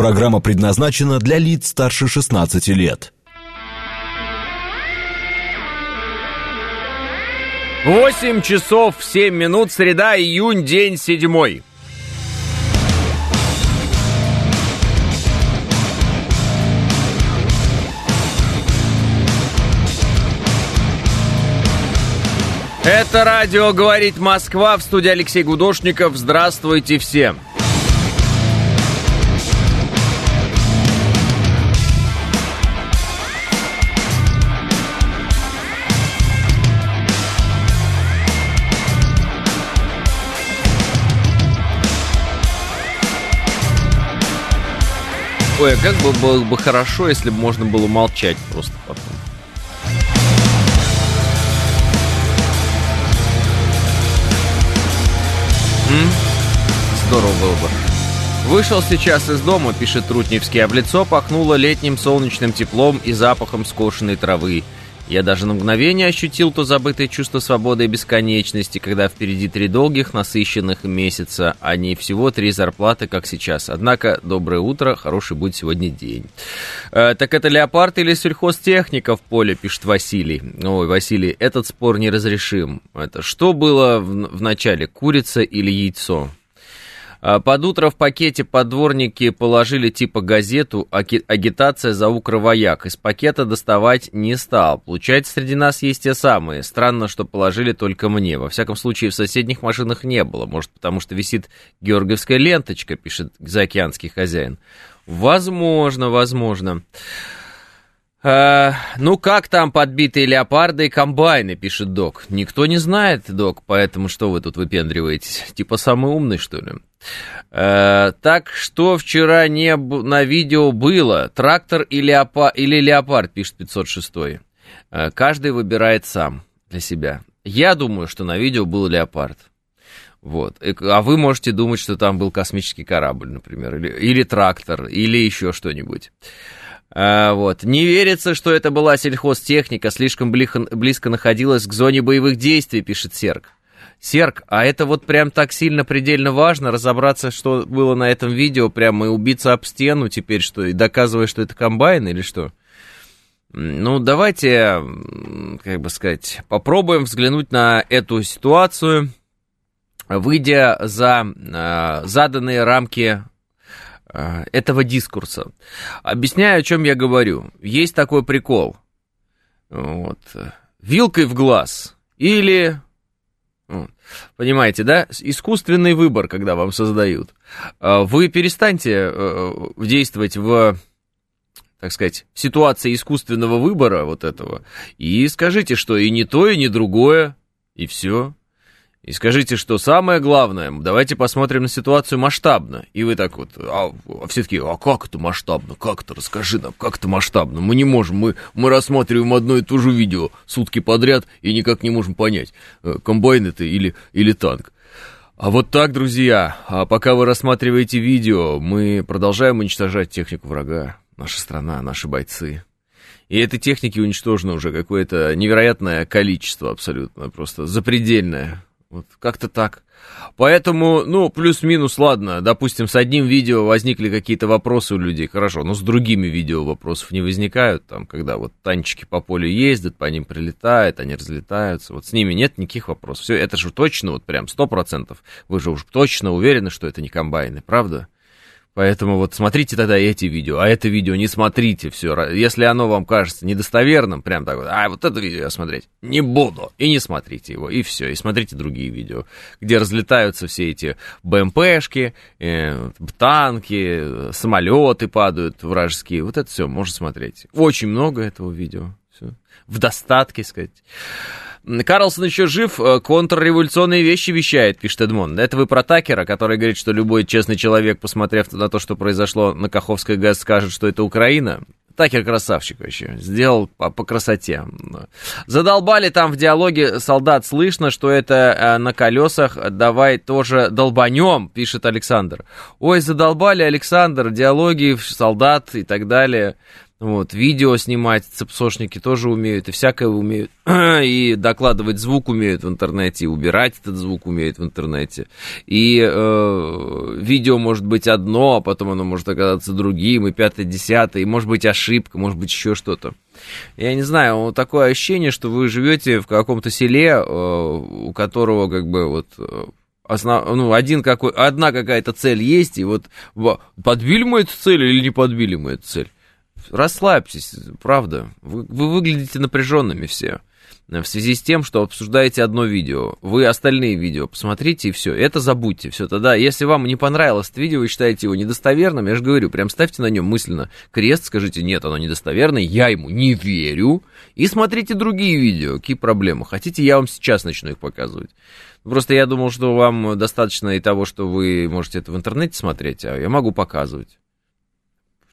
Программа предназначена для лиц старше 16 лет. 8 часов 7 минут, среда, июнь, день седьмой. Это радио «Говорит Москва» в студии Алексей Гудошников. Здравствуйте всем. Ой, а как бы было бы хорошо, если бы можно было молчать просто потом. М? Здорово было бы. Вышел сейчас из дома, пишет Трутневский, а в лицо пахнуло летним солнечным теплом и запахом скошенной травы. Я даже на мгновение ощутил то забытое чувство свободы и бесконечности, когда впереди три долгих, насыщенных месяца, а не всего три зарплаты, как сейчас. Однако, доброе утро, хороший будет сегодня день. Э, так это леопард или сельхозтехника в поле, пишет Василий. Ой, Василий, этот спор неразрешим. Это что было в, в начале, курица или яйцо? А, под утро в пакете подворники положили типа газету «Агитация за укровояк». Из пакета доставать не стал. Получается, среди нас есть те самые. Странно, что положили только мне. Во всяком случае, в соседних машинах не было. Может, потому что висит георгиевская ленточка, пишет заокеанский хозяин. Возможно, возможно. «Э, «Ну как там подбитые леопарды и комбайны?» — пишет док. «Никто не знает, док, поэтому что вы тут выпендриваетесь? Типа самый умный, что ли?» Э, «Так что вчера не на видео было? Трактор и леопа... или леопард?» — пишет 506 э, «Каждый выбирает сам для себя. Я думаю, что на видео был леопард. Вот. А вы можете думать, что там был космический корабль, например, или, или трактор, или еще что-нибудь». А, вот. Не верится, что это была сельхозтехника, слишком близко, близко находилась к зоне боевых действий, пишет Серк. Серк, а это вот прям так сильно предельно важно, разобраться, что было на этом видео, прямо и убиться об стену теперь, что, и доказывая, что это комбайн или что? Ну, давайте, как бы сказать, попробуем взглянуть на эту ситуацию, выйдя за э, заданные рамки Э, этого дискурса. Объясняю, о чем я говорю. Есть такой прикол. Вот. Вилкой в глаз. Или... Понимаете, да? Искусственный выбор, когда вам создают. Э, вы перестаньте э, действовать в так сказать, ситуации искусственного выбора вот этого, и скажите, что и не то, и не другое, и все. И скажите, что самое главное, давайте посмотрим на ситуацию масштабно. И вы так вот, а, а все таки а как это масштабно? Как это? Расскажи нам, как это масштабно? Мы не можем, мы, мы рассматриваем одно и то же видео сутки подряд и никак не можем понять, э, комбайн это или, или танк. А вот так, друзья, а пока вы рассматриваете видео, мы продолжаем уничтожать технику врага. Наша страна, наши бойцы. И этой техники уничтожено уже какое-то невероятное количество абсолютно, просто запредельное. Вот как-то так. Поэтому, ну, плюс-минус, ладно, допустим, с одним видео возникли какие-то вопросы у людей, хорошо, но с другими видео вопросов не возникают, там, когда вот танчики по полю ездят, по ним прилетают, они разлетаются, вот с ними нет никаких вопросов. Все, это же точно, вот прям сто процентов, вы же уж точно уверены, что это не комбайны, правда? Поэтому вот смотрите тогда эти видео, а это видео не смотрите, все. Если оно вам кажется недостоверным, прям так вот, а вот это видео я смотреть не буду. И не смотрите его, и все. И смотрите другие видео, где разлетаются все эти БМПшки, э, танки, самолеты падают вражеские. Вот это все можно смотреть. Очень много этого видео. Все. В достатке, сказать. Карлсон еще жив, э, контрреволюционные вещи вещает, пишет Эдмон. Это вы про Такера, который говорит, что любой честный человек, посмотрев на то, что произошло на Каховской ГЭС, скажет, что это Украина. Такер красавчик вообще, сделал по, по красоте. Задолбали там в диалоге солдат, слышно, что это э, на колесах, давай тоже долбанем, пишет Александр. Ой, задолбали, Александр, диалоги солдат и так далее. Вот, видео снимать цепсошники тоже умеют, и всякое умеют. И докладывать звук умеют в интернете, и убирать этот звук умеют в интернете. И э, видео может быть одно, а потом оно может оказаться другим, и пятое, десятое, и может быть ошибка, может быть еще что-то. Я не знаю, вот такое ощущение, что вы живете в каком-то селе, э, у которого как бы вот э, основ, ну, один какой, одна какая-то цель есть, и вот подбили мы эту цель или не подбили мы эту цель. Расслабьтесь, правда. Вы, вы выглядите напряженными все. В связи с тем, что обсуждаете одно видео. Вы остальные видео посмотрите и все. Это забудьте. Все, тогда, если вам не понравилось это видео, вы считаете его недостоверным, я же говорю, прям ставьте на нем мысленно крест, скажите, нет, оно недостоверное, я ему не верю. И смотрите другие видео. Какие проблемы? Хотите, я вам сейчас начну их показывать. Просто я думал, что вам достаточно и того, что вы можете это в интернете смотреть, а я могу показывать.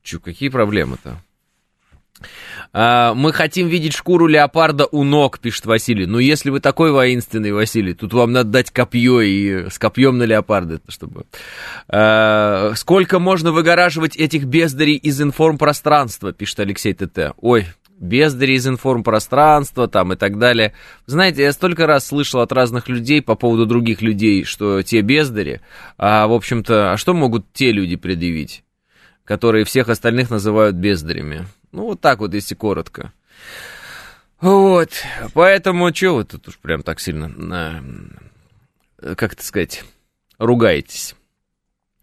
Чу, какие проблемы-то? А, мы хотим видеть шкуру леопарда у ног, пишет Василий. Ну, если вы такой воинственный, Василий, тут вам надо дать копье и с копьем на леопарда, чтобы... А, сколько можно выгораживать этих бездарей из информпространства, пишет Алексей ТТ. Ой, бездари из информпространства там и так далее. Знаете, я столько раз слышал от разных людей по поводу других людей, что те бездари, а, в общем-то, а что могут те люди предъявить? Которые всех остальных называют бездарями. Ну, вот так вот, если коротко. Вот, поэтому, что вы тут уж прям так сильно, как это сказать, ругаетесь?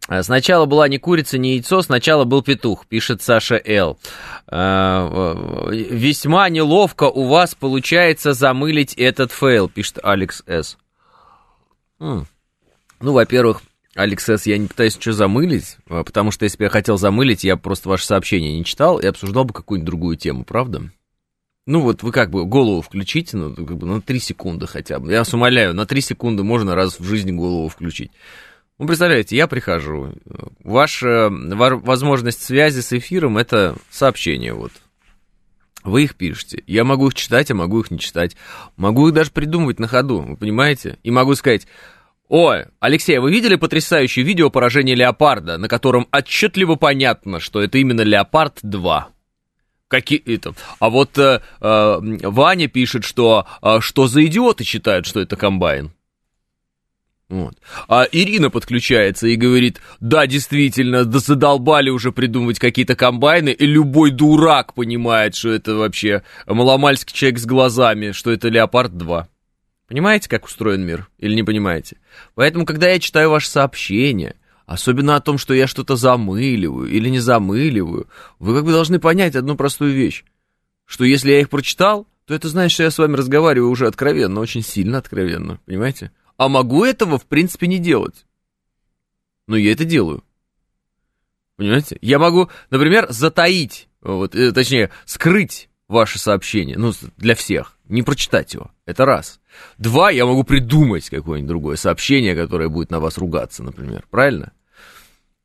А сначала была не курица, не яйцо, сначала был петух, пишет Саша Л. А, весьма неловко у вас получается замылить этот фейл, пишет Алекс С. Ну, во-первых, Алекс я не пытаюсь ничего замылить, а, потому что если бы я хотел замылить, я просто ваше сообщение не читал и обсуждал бы какую-нибудь другую тему, правда? Ну вот вы как бы голову включите, ну, как бы на 3 секунды хотя бы. Я вас умоляю, на 3 секунды можно раз в жизни голову включить. Ну, представляете, я прихожу. Ваша возможность связи с эфиром – это сообщение вот. Вы их пишете. Я могу их читать, а могу их не читать. Могу их даже придумывать на ходу, вы понимаете? И могу сказать, Ой, Алексей, вы видели потрясающее видео поражения леопарда, на котором отчетливо понятно, что это именно леопард 2? Какие это? А вот э, э, Ваня пишет, что э, что за идиоты считают, что это комбайн. Вот. А Ирина подключается и говорит, да, действительно, да задолбали уже придумывать какие-то комбайны, и любой дурак понимает, что это вообще маломальский человек с глазами, что это Леопард 2. Понимаете, как устроен мир? Или не понимаете? Поэтому, когда я читаю ваши сообщения, особенно о том, что я что-то замыливаю или не замыливаю, вы как бы должны понять одну простую вещь. Что если я их прочитал, то это значит, что я с вами разговариваю уже откровенно, очень сильно откровенно, понимаете? А могу этого, в принципе, не делать. Но я это делаю. Понимаете? Я могу, например, затаить, вот, э, точнее, скрыть ваше сообщение, ну, для всех, не прочитать его. Это раз. Два, я могу придумать какое-нибудь другое сообщение, которое будет на вас ругаться, например. Правильно?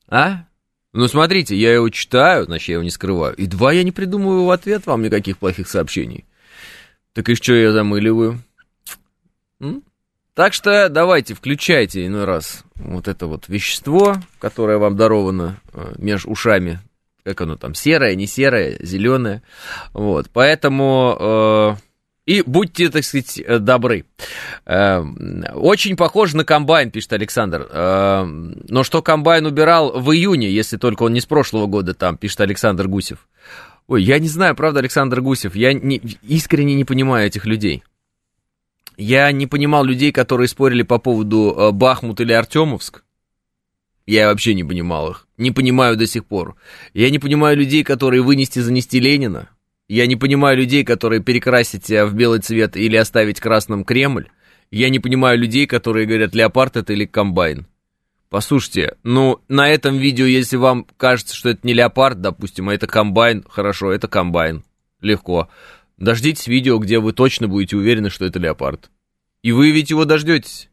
А? Ну, смотрите, я его читаю, значит, я его не скрываю. И два, я не придумываю в ответ вам никаких плохих сообщений. Так и что я замыливаю? М? Так что давайте, включайте иной раз вот это вот вещество, которое вам даровано э, между ушами. Как оно там, серое, не серое, зеленое. Вот, поэтому... Э, и будьте, так сказать, добры. Эм, очень похож на комбайн, пишет Александр. Эм, но что комбайн убирал в июне, если только он не с прошлого года там, пишет Александр Гусев. Ой, я не знаю, правда, Александр Гусев, я не, искренне не понимаю этих людей. Я не понимал людей, которые спорили по поводу э, Бахмут или Артемовск. Я вообще не понимал их. Не понимаю до сих пор. Я не понимаю людей, которые вынести занести Ленина. Я не понимаю людей, которые перекрасить в белый цвет или оставить красным Кремль. Я не понимаю людей, которые говорят, леопард это или комбайн. Послушайте, ну, на этом видео, если вам кажется, что это не леопард, допустим, а это комбайн, хорошо, это комбайн. Легко. Дождитесь видео, где вы точно будете уверены, что это леопард. И вы ведь его дождетесь.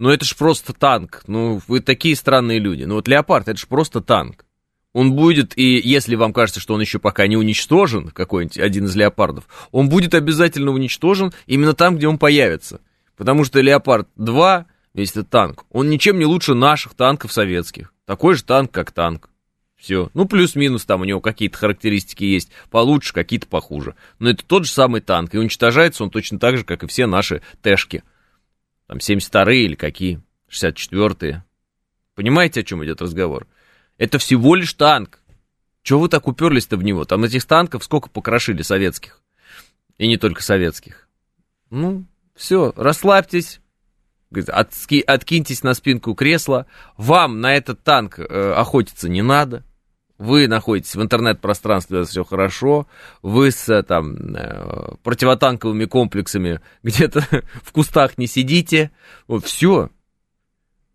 Ну, это ж просто танк. Ну, вы такие странные люди. Ну, вот леопард, это ж просто танк он будет, и если вам кажется, что он еще пока не уничтожен, какой-нибудь один из леопардов, он будет обязательно уничтожен именно там, где он появится. Потому что Леопард 2, весь этот танк, он ничем не лучше наших танков советских. Такой же танк, как танк. Все. Ну, плюс-минус там у него какие-то характеристики есть получше, какие-то похуже. Но это тот же самый танк, и уничтожается он точно так же, как и все наши тэшки. Там 72-е или какие, 64-е. Понимаете, о чем идет разговор? Это всего лишь танк. Чего вы так уперлись-то в него? Там этих танков сколько покрошили советских? И не только советских. Ну, все, расслабьтесь, отки, откиньтесь на спинку кресла. Вам на этот танк э, охотиться не надо вы находитесь в интернет-пространстве, все хорошо, вы с э, там, э, противотанковыми комплексами где-то в кустах не сидите, вот, все.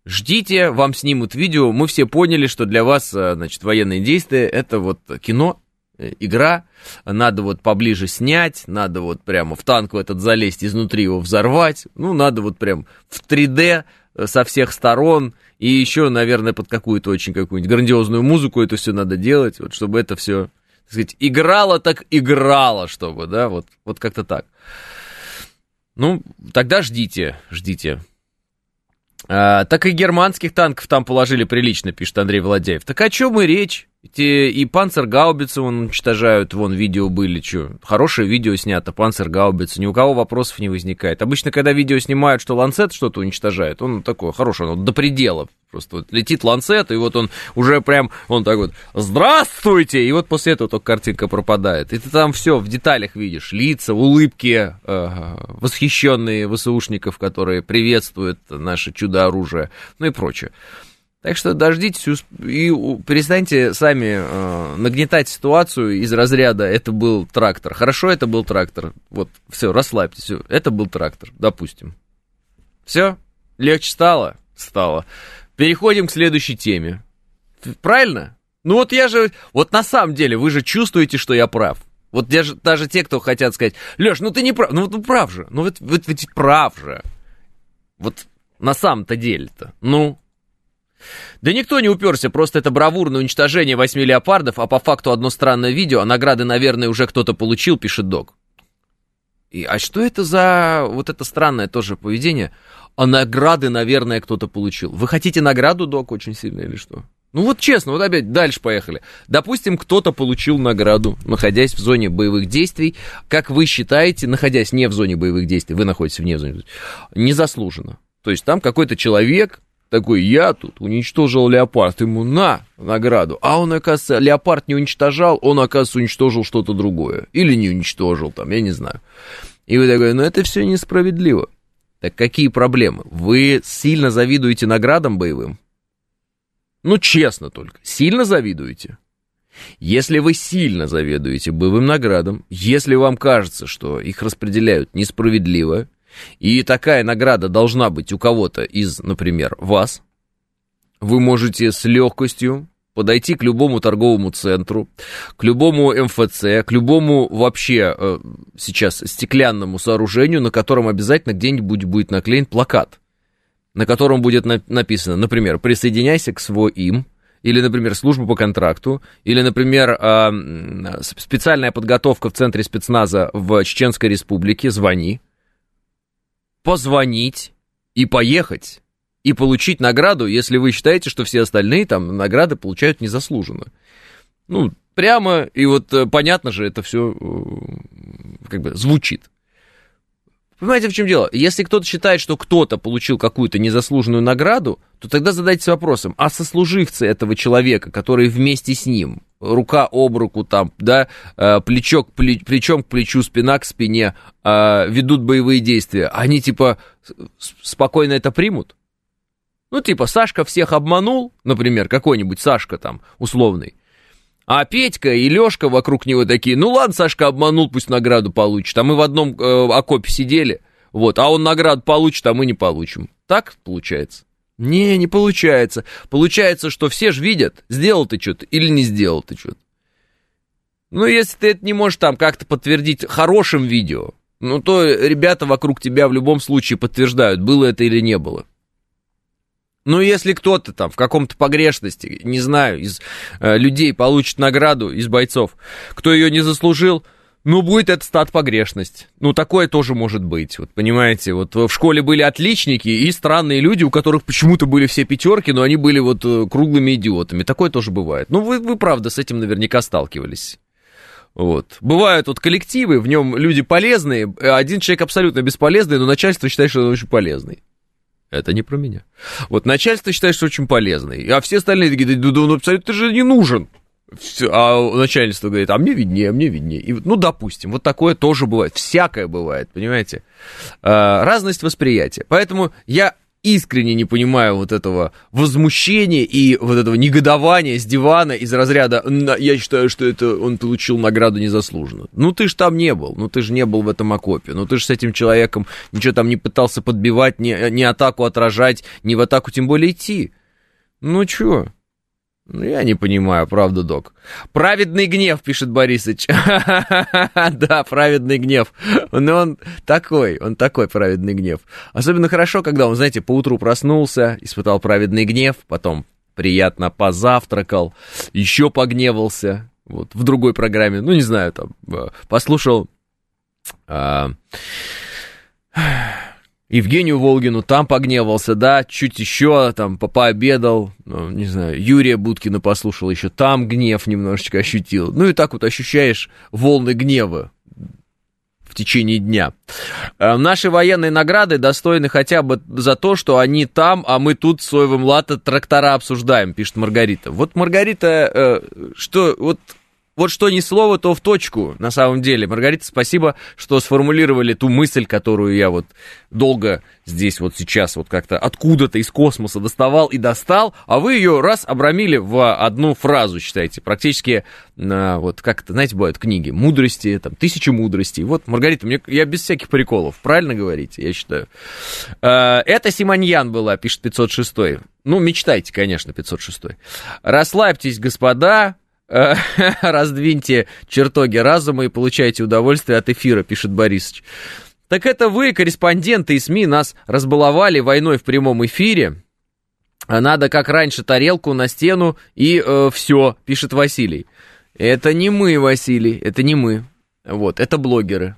Ждите, вам снимут видео, мы все поняли, что для вас, э, значит, военные действия, это вот кино, игра, надо вот поближе снять, надо вот прямо в танк этот залезть, изнутри его взорвать, ну, надо вот прям в 3D со всех сторон, и еще, наверное, под какую-то очень какую-нибудь грандиозную музыку это все надо делать, вот чтобы это все, так сказать, играло так играло, чтобы, да, вот, вот как-то так. Ну, тогда ждите, ждите. А, так и германских танков там положили прилично, пишет Андрей Владяев. Так о чем и речь? Те, и панцергаубицы вон уничтожают, вон видео были, что хорошее видео снято, панцергаубицы, ни у кого вопросов не возникает. Обычно, когда видео снимают, что ланцет что-то уничтожает, он такой хороший, он до предела, просто вот летит ланцет, и вот он уже прям, он так вот, здравствуйте, и вот после этого только картинка пропадает. И ты там все в деталях видишь, лица, улыбки э, восхищенные ВСУшников, которые приветствуют наше чудо-оружие, ну и прочее. Так что дождитесь и перестаньте сами э, нагнетать ситуацию из разряда «это был трактор». Хорошо, это был трактор. Вот, все, расслабьтесь. Все, это был трактор, допустим. Все? Легче стало? Стало. Переходим к следующей теме. Правильно? Ну вот я же... Вот на самом деле вы же чувствуете, что я прав. Вот даже, даже те, кто хотят сказать, Леш, ну ты не прав. Ну вот ну, прав же. Ну вот, вот ведь прав же. Вот на самом-то деле-то. Ну, да никто не уперся, просто это бравурное уничтожение восьми леопардов, а по факту одно странное видео, а награды, наверное, уже кто-то получил, пишет док. И, а что это за вот это странное тоже поведение? А награды, наверное, кто-то получил. Вы хотите награду, док, очень сильно или что? Ну вот честно, вот опять дальше поехали. Допустим, кто-то получил награду, находясь в зоне боевых действий. Как вы считаете, находясь не в зоне боевых действий, вы находитесь вне зоны, незаслуженно. То есть там какой-то человек такой, я тут уничтожил леопард, ему на награду. А он, оказывается, леопард не уничтожал, он, оказывается, уничтожил что-то другое. Или не уничтожил, там, я не знаю. И вы такой, ну это все несправедливо. Так какие проблемы? Вы сильно завидуете наградам боевым? Ну, честно только, сильно завидуете? Если вы сильно завидуете боевым наградам, если вам кажется, что их распределяют несправедливо, и такая награда должна быть у кого-то из, например, вас. Вы можете с легкостью подойти к любому торговому центру, к любому МФЦ, к любому вообще э, сейчас стеклянному сооружению, на котором обязательно где-нибудь будет наклеен плакат, на котором будет на- написано, например, «Присоединяйся к своим», или, например, служба по контракту, или, например, э, специальная подготовка в центре спецназа в Чеченской Республике, звони, позвонить и поехать и получить награду, если вы считаете, что все остальные там награды получают незаслуженно. Ну, прямо, и вот э, понятно же, это все э, как бы звучит. Понимаете, в чем дело? Если кто-то считает, что кто-то получил какую-то незаслуженную награду, то тогда задайтесь вопросом, а сослуживцы этого человека, которые вместе с ним, рука об руку там, да, э, плечо к плеч, плечом к плечу, спина к спине, э, ведут боевые действия, они типа спокойно это примут? Ну, типа, Сашка всех обманул, например, какой-нибудь Сашка там условный, а Петька и Лешка вокруг него такие, ну ладно, Сашка обманул, пусть награду получит. А мы в одном э, окопе сидели, вот, а он награду получит, а мы не получим. Так получается? Не, не получается. Получается, что все же видят, сделал ты что-то или не сделал ты что-то. Ну, если ты это не можешь там как-то подтвердить хорошим видео, ну, то ребята вокруг тебя в любом случае подтверждают, было это или не было. Ну, если кто-то там в каком-то погрешности, не знаю, из э, людей получит награду, из бойцов, кто ее не заслужил, ну, будет это стат погрешность. Ну, такое тоже может быть. Вот понимаете, вот в школе были отличники и странные люди, у которых почему-то были все пятерки, но они были вот э, круглыми идиотами. Такое тоже бывает. Ну, вы, вы правда с этим наверняка сталкивались. Вот. Бывают вот коллективы, в нем люди полезные, один человек абсолютно бесполезный, но начальство считает, что он очень полезный. Это не про меня. Вот начальство считает, что очень полезный, а все остальные такие, да, да он абсолютно же не нужен. Все, а начальство говорит, а мне виднее, мне виднее. И, ну, допустим, вот такое тоже бывает. Всякое бывает, понимаете? А, разность восприятия. Поэтому я искренне не понимаю вот этого возмущения и вот этого негодования с дивана из разряда «я считаю, что это он получил награду незаслуженно». Ну ты ж там не был, ну ты же не был в этом окопе, ну ты же с этим человеком ничего там не пытался подбивать, не, не атаку отражать, не в атаку тем более идти. Ну чё? Ну, я не понимаю, правда, док. Праведный гнев, пишет Борисыч. Да, праведный гнев. Но он такой, он такой праведный гнев. Особенно хорошо, когда он, знаете, поутру проснулся, испытал праведный гнев, потом приятно позавтракал, еще погневался, вот, в другой программе, ну, не знаю, там, э, послушал... А, Евгению Волгину там погневался, да, чуть еще там пообедал, ну, не знаю, Юрия Будкина послушал еще, там гнев немножечко ощутил. Ну и так вот ощущаешь волны гнева в течение дня. Э, наши военные награды достойны хотя бы за то, что они там, а мы тут соевым латте трактора обсуждаем, пишет Маргарита. Вот Маргарита, э, что, вот вот что ни слово, то в точку, на самом деле. Маргарита, спасибо, что сформулировали ту мысль, которую я вот долго здесь вот сейчас вот как-то откуда-то из космоса доставал и достал, а вы ее раз обрамили в одну фразу, считайте, практически, на, вот как это, знаете, бывают книги, мудрости, там, тысячи мудростей. Вот, Маргарита, мне, я без всяких приколов, правильно говорите, я считаю. Э, это Симоньян была, пишет 506 ну, мечтайте, конечно, 506 Расслабьтесь, господа, раздвиньте чертоги разума и получайте удовольствие от эфира, пишет Борисович. Так это вы, корреспонденты и СМИ, нас разбаловали войной в прямом эфире. Надо, как раньше, тарелку на стену и э, все, пишет Василий. Это не мы, Василий, это не мы. Вот, это блогеры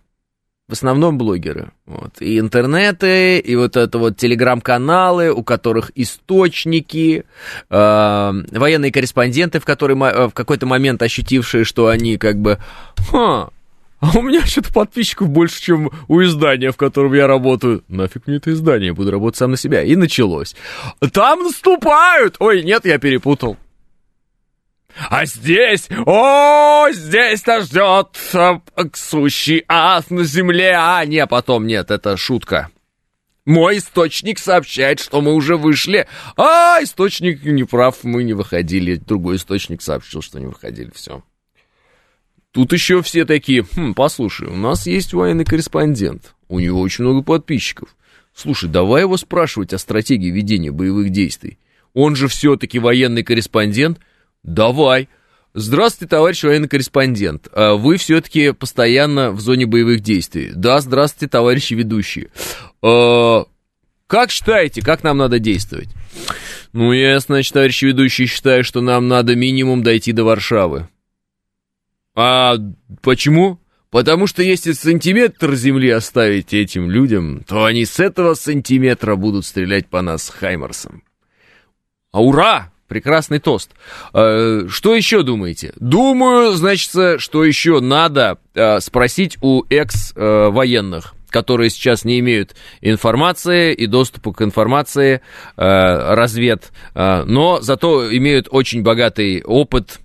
в основном блогеры. Вот. И интернеты, и вот это вот телеграм-каналы, у которых источники, э, военные корреспонденты, в, которые, в какой-то момент ощутившие, что они как бы... Ха, а у меня что-то подписчиков больше, чем у издания, в котором я работаю. Нафиг мне это издание, буду работать сам на себя. И началось. Там наступают! Ой, нет, я перепутал. А здесь, о, здесь нас ждет э, сущий ад на земле. А, не, потом нет, это шутка. Мой источник сообщает, что мы уже вышли. А, источник не прав, мы не выходили. Другой источник сообщил, что не выходили. Все. Тут еще все такие, хм, послушай, у нас есть военный корреспондент. У него очень много подписчиков. Слушай, давай его спрашивать о стратегии ведения боевых действий. Он же все-таки военный корреспондент. Давай. Здравствуйте, товарищ военный корреспондент. А вы все-таки постоянно в зоне боевых действий. Да, здравствуйте, товарищи ведущие. А, как считаете, как нам надо действовать? Ну, я, значит, товарищи ведущие, считаю, что нам надо минимум дойти до Варшавы. А почему? Потому что если сантиметр земли оставить этим людям, то они с этого сантиметра будут стрелять по нас Хаймарсом. А ура! Прекрасный тост. Э, что еще думаете? Думаю, значит, что еще надо э, спросить у экс-военных которые сейчас не имеют информации и доступа к информации, э, развед, но зато имеют очень богатый опыт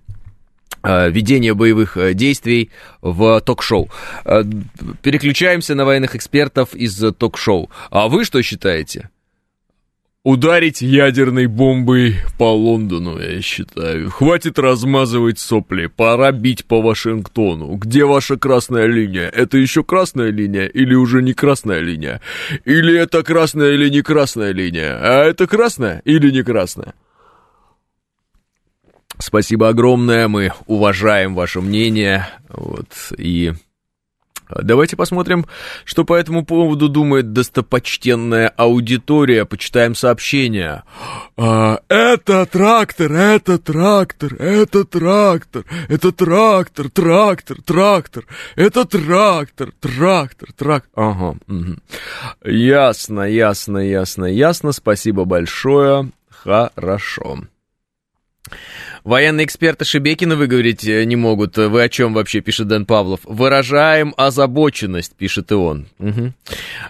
ведения боевых действий в ток-шоу. Переключаемся на военных экспертов из ток-шоу. А вы что считаете? Ударить ядерной бомбой по Лондону, я считаю. Хватит размазывать сопли, пора бить по Вашингтону. Где ваша красная линия? Это еще красная линия или уже не красная линия? Или это красная или не красная линия? А это красная или не красная? Спасибо огромное, мы уважаем ваше мнение, вот, и Давайте посмотрим, что по этому поводу думает достопочтенная аудитория. Почитаем сообщения. А, это трактор, это трактор, это трактор, это трактор, трактор, трактор, это трактор, трактор, трактор. Ага. Ясно, ясно, ясно, ясно. Спасибо большое. Хорошо. Военные эксперты Шебекина выговорить э, не могут. Вы о чем вообще, пишет Дэн Павлов. Выражаем озабоченность, пишет и он. Угу.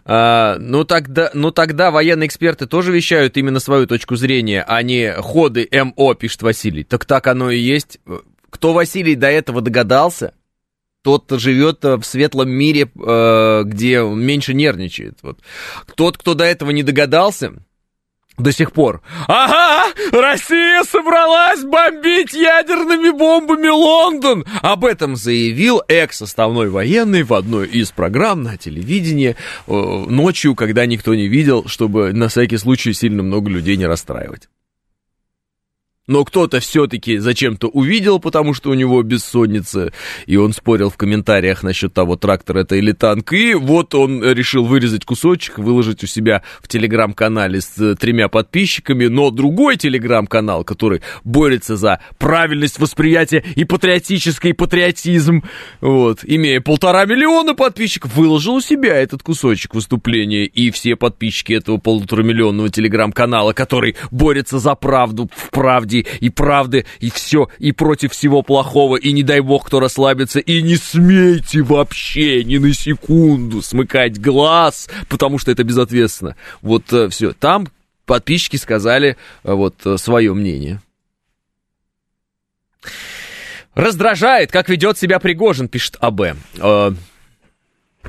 А, ну, тогда, ну тогда военные эксперты тоже вещают именно свою точку зрения, а не ходы МО, пишет Василий. Так так оно и есть. Кто Василий до этого догадался, тот живет в светлом мире, э, где меньше нервничает. Вот. Тот, кто до этого не догадался, до сих пор. Ага, Россия собралась бомбить ядерными бомбами Лондон. Об этом заявил экс-составной военный в одной из программ на телевидении э, ночью, когда никто не видел, чтобы на всякий случай сильно много людей не расстраивать но кто-то все-таки зачем-то увидел, потому что у него бессонница, и он спорил в комментариях насчет того, трактор это или танк, и вот он решил вырезать кусочек, выложить у себя в телеграм-канале с э, тремя подписчиками, но другой телеграм-канал, который борется за правильность восприятия и патриотический патриотизм, вот, имея полтора миллиона подписчиков, выложил у себя этот кусочек выступления, и все подписчики этого полуторамиллионного телеграм-канала, который борется за правду в правде, правде и правды, и все, и против всего плохого, и не дай бог кто расслабится, и не смейте вообще ни на секунду смыкать глаз, потому что это безответственно. Вот э, все, там подписчики сказали э, вот э, свое мнение. Раздражает, как ведет себя Пригожин, пишет АБ.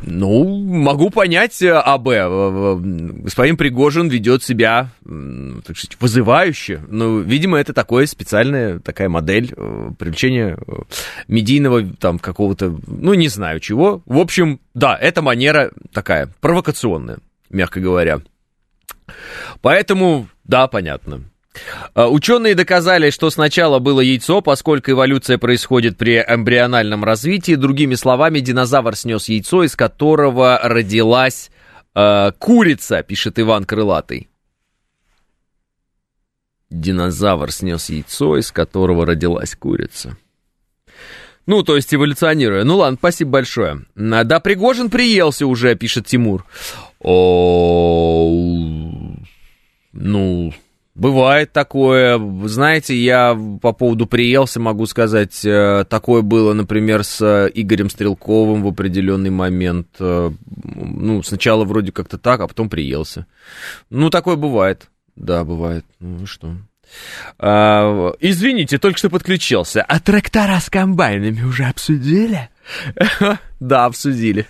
Ну, могу понять э, АБ. Э, э, господин Пригожин ведет себя, так сказать, вызывающе. Ну, видимо, это такое специальная такая модель привлечения медийного там какого-то, ну, не знаю чего. В общем, да, эта манера такая провокационная, мягко говоря. Поэтому, да, понятно. А, ученые доказали, что сначала было яйцо, поскольку эволюция происходит при эмбриональном развитии. Другими словами, динозавр снес яйцо, из которого родилась э, курица, пишет Иван Крылатый. Динозавр снес яйцо, из которого родилась курица. Ну, то есть эволюционируя. Ну ладно, спасибо большое. Да, Пригожин приелся уже, пишет Тимур. О, ну, Бывает такое. Знаете, я по поводу приелся могу сказать, э, такое было, например, с Игорем Стрелковым в определенный момент. Э, ну, сначала вроде как-то так, а потом приелся. Ну, такое бывает. Да, бывает. Ну, что? А, извините, только что подключился. А трактора с комбайнами уже обсудили? Да, обсудили.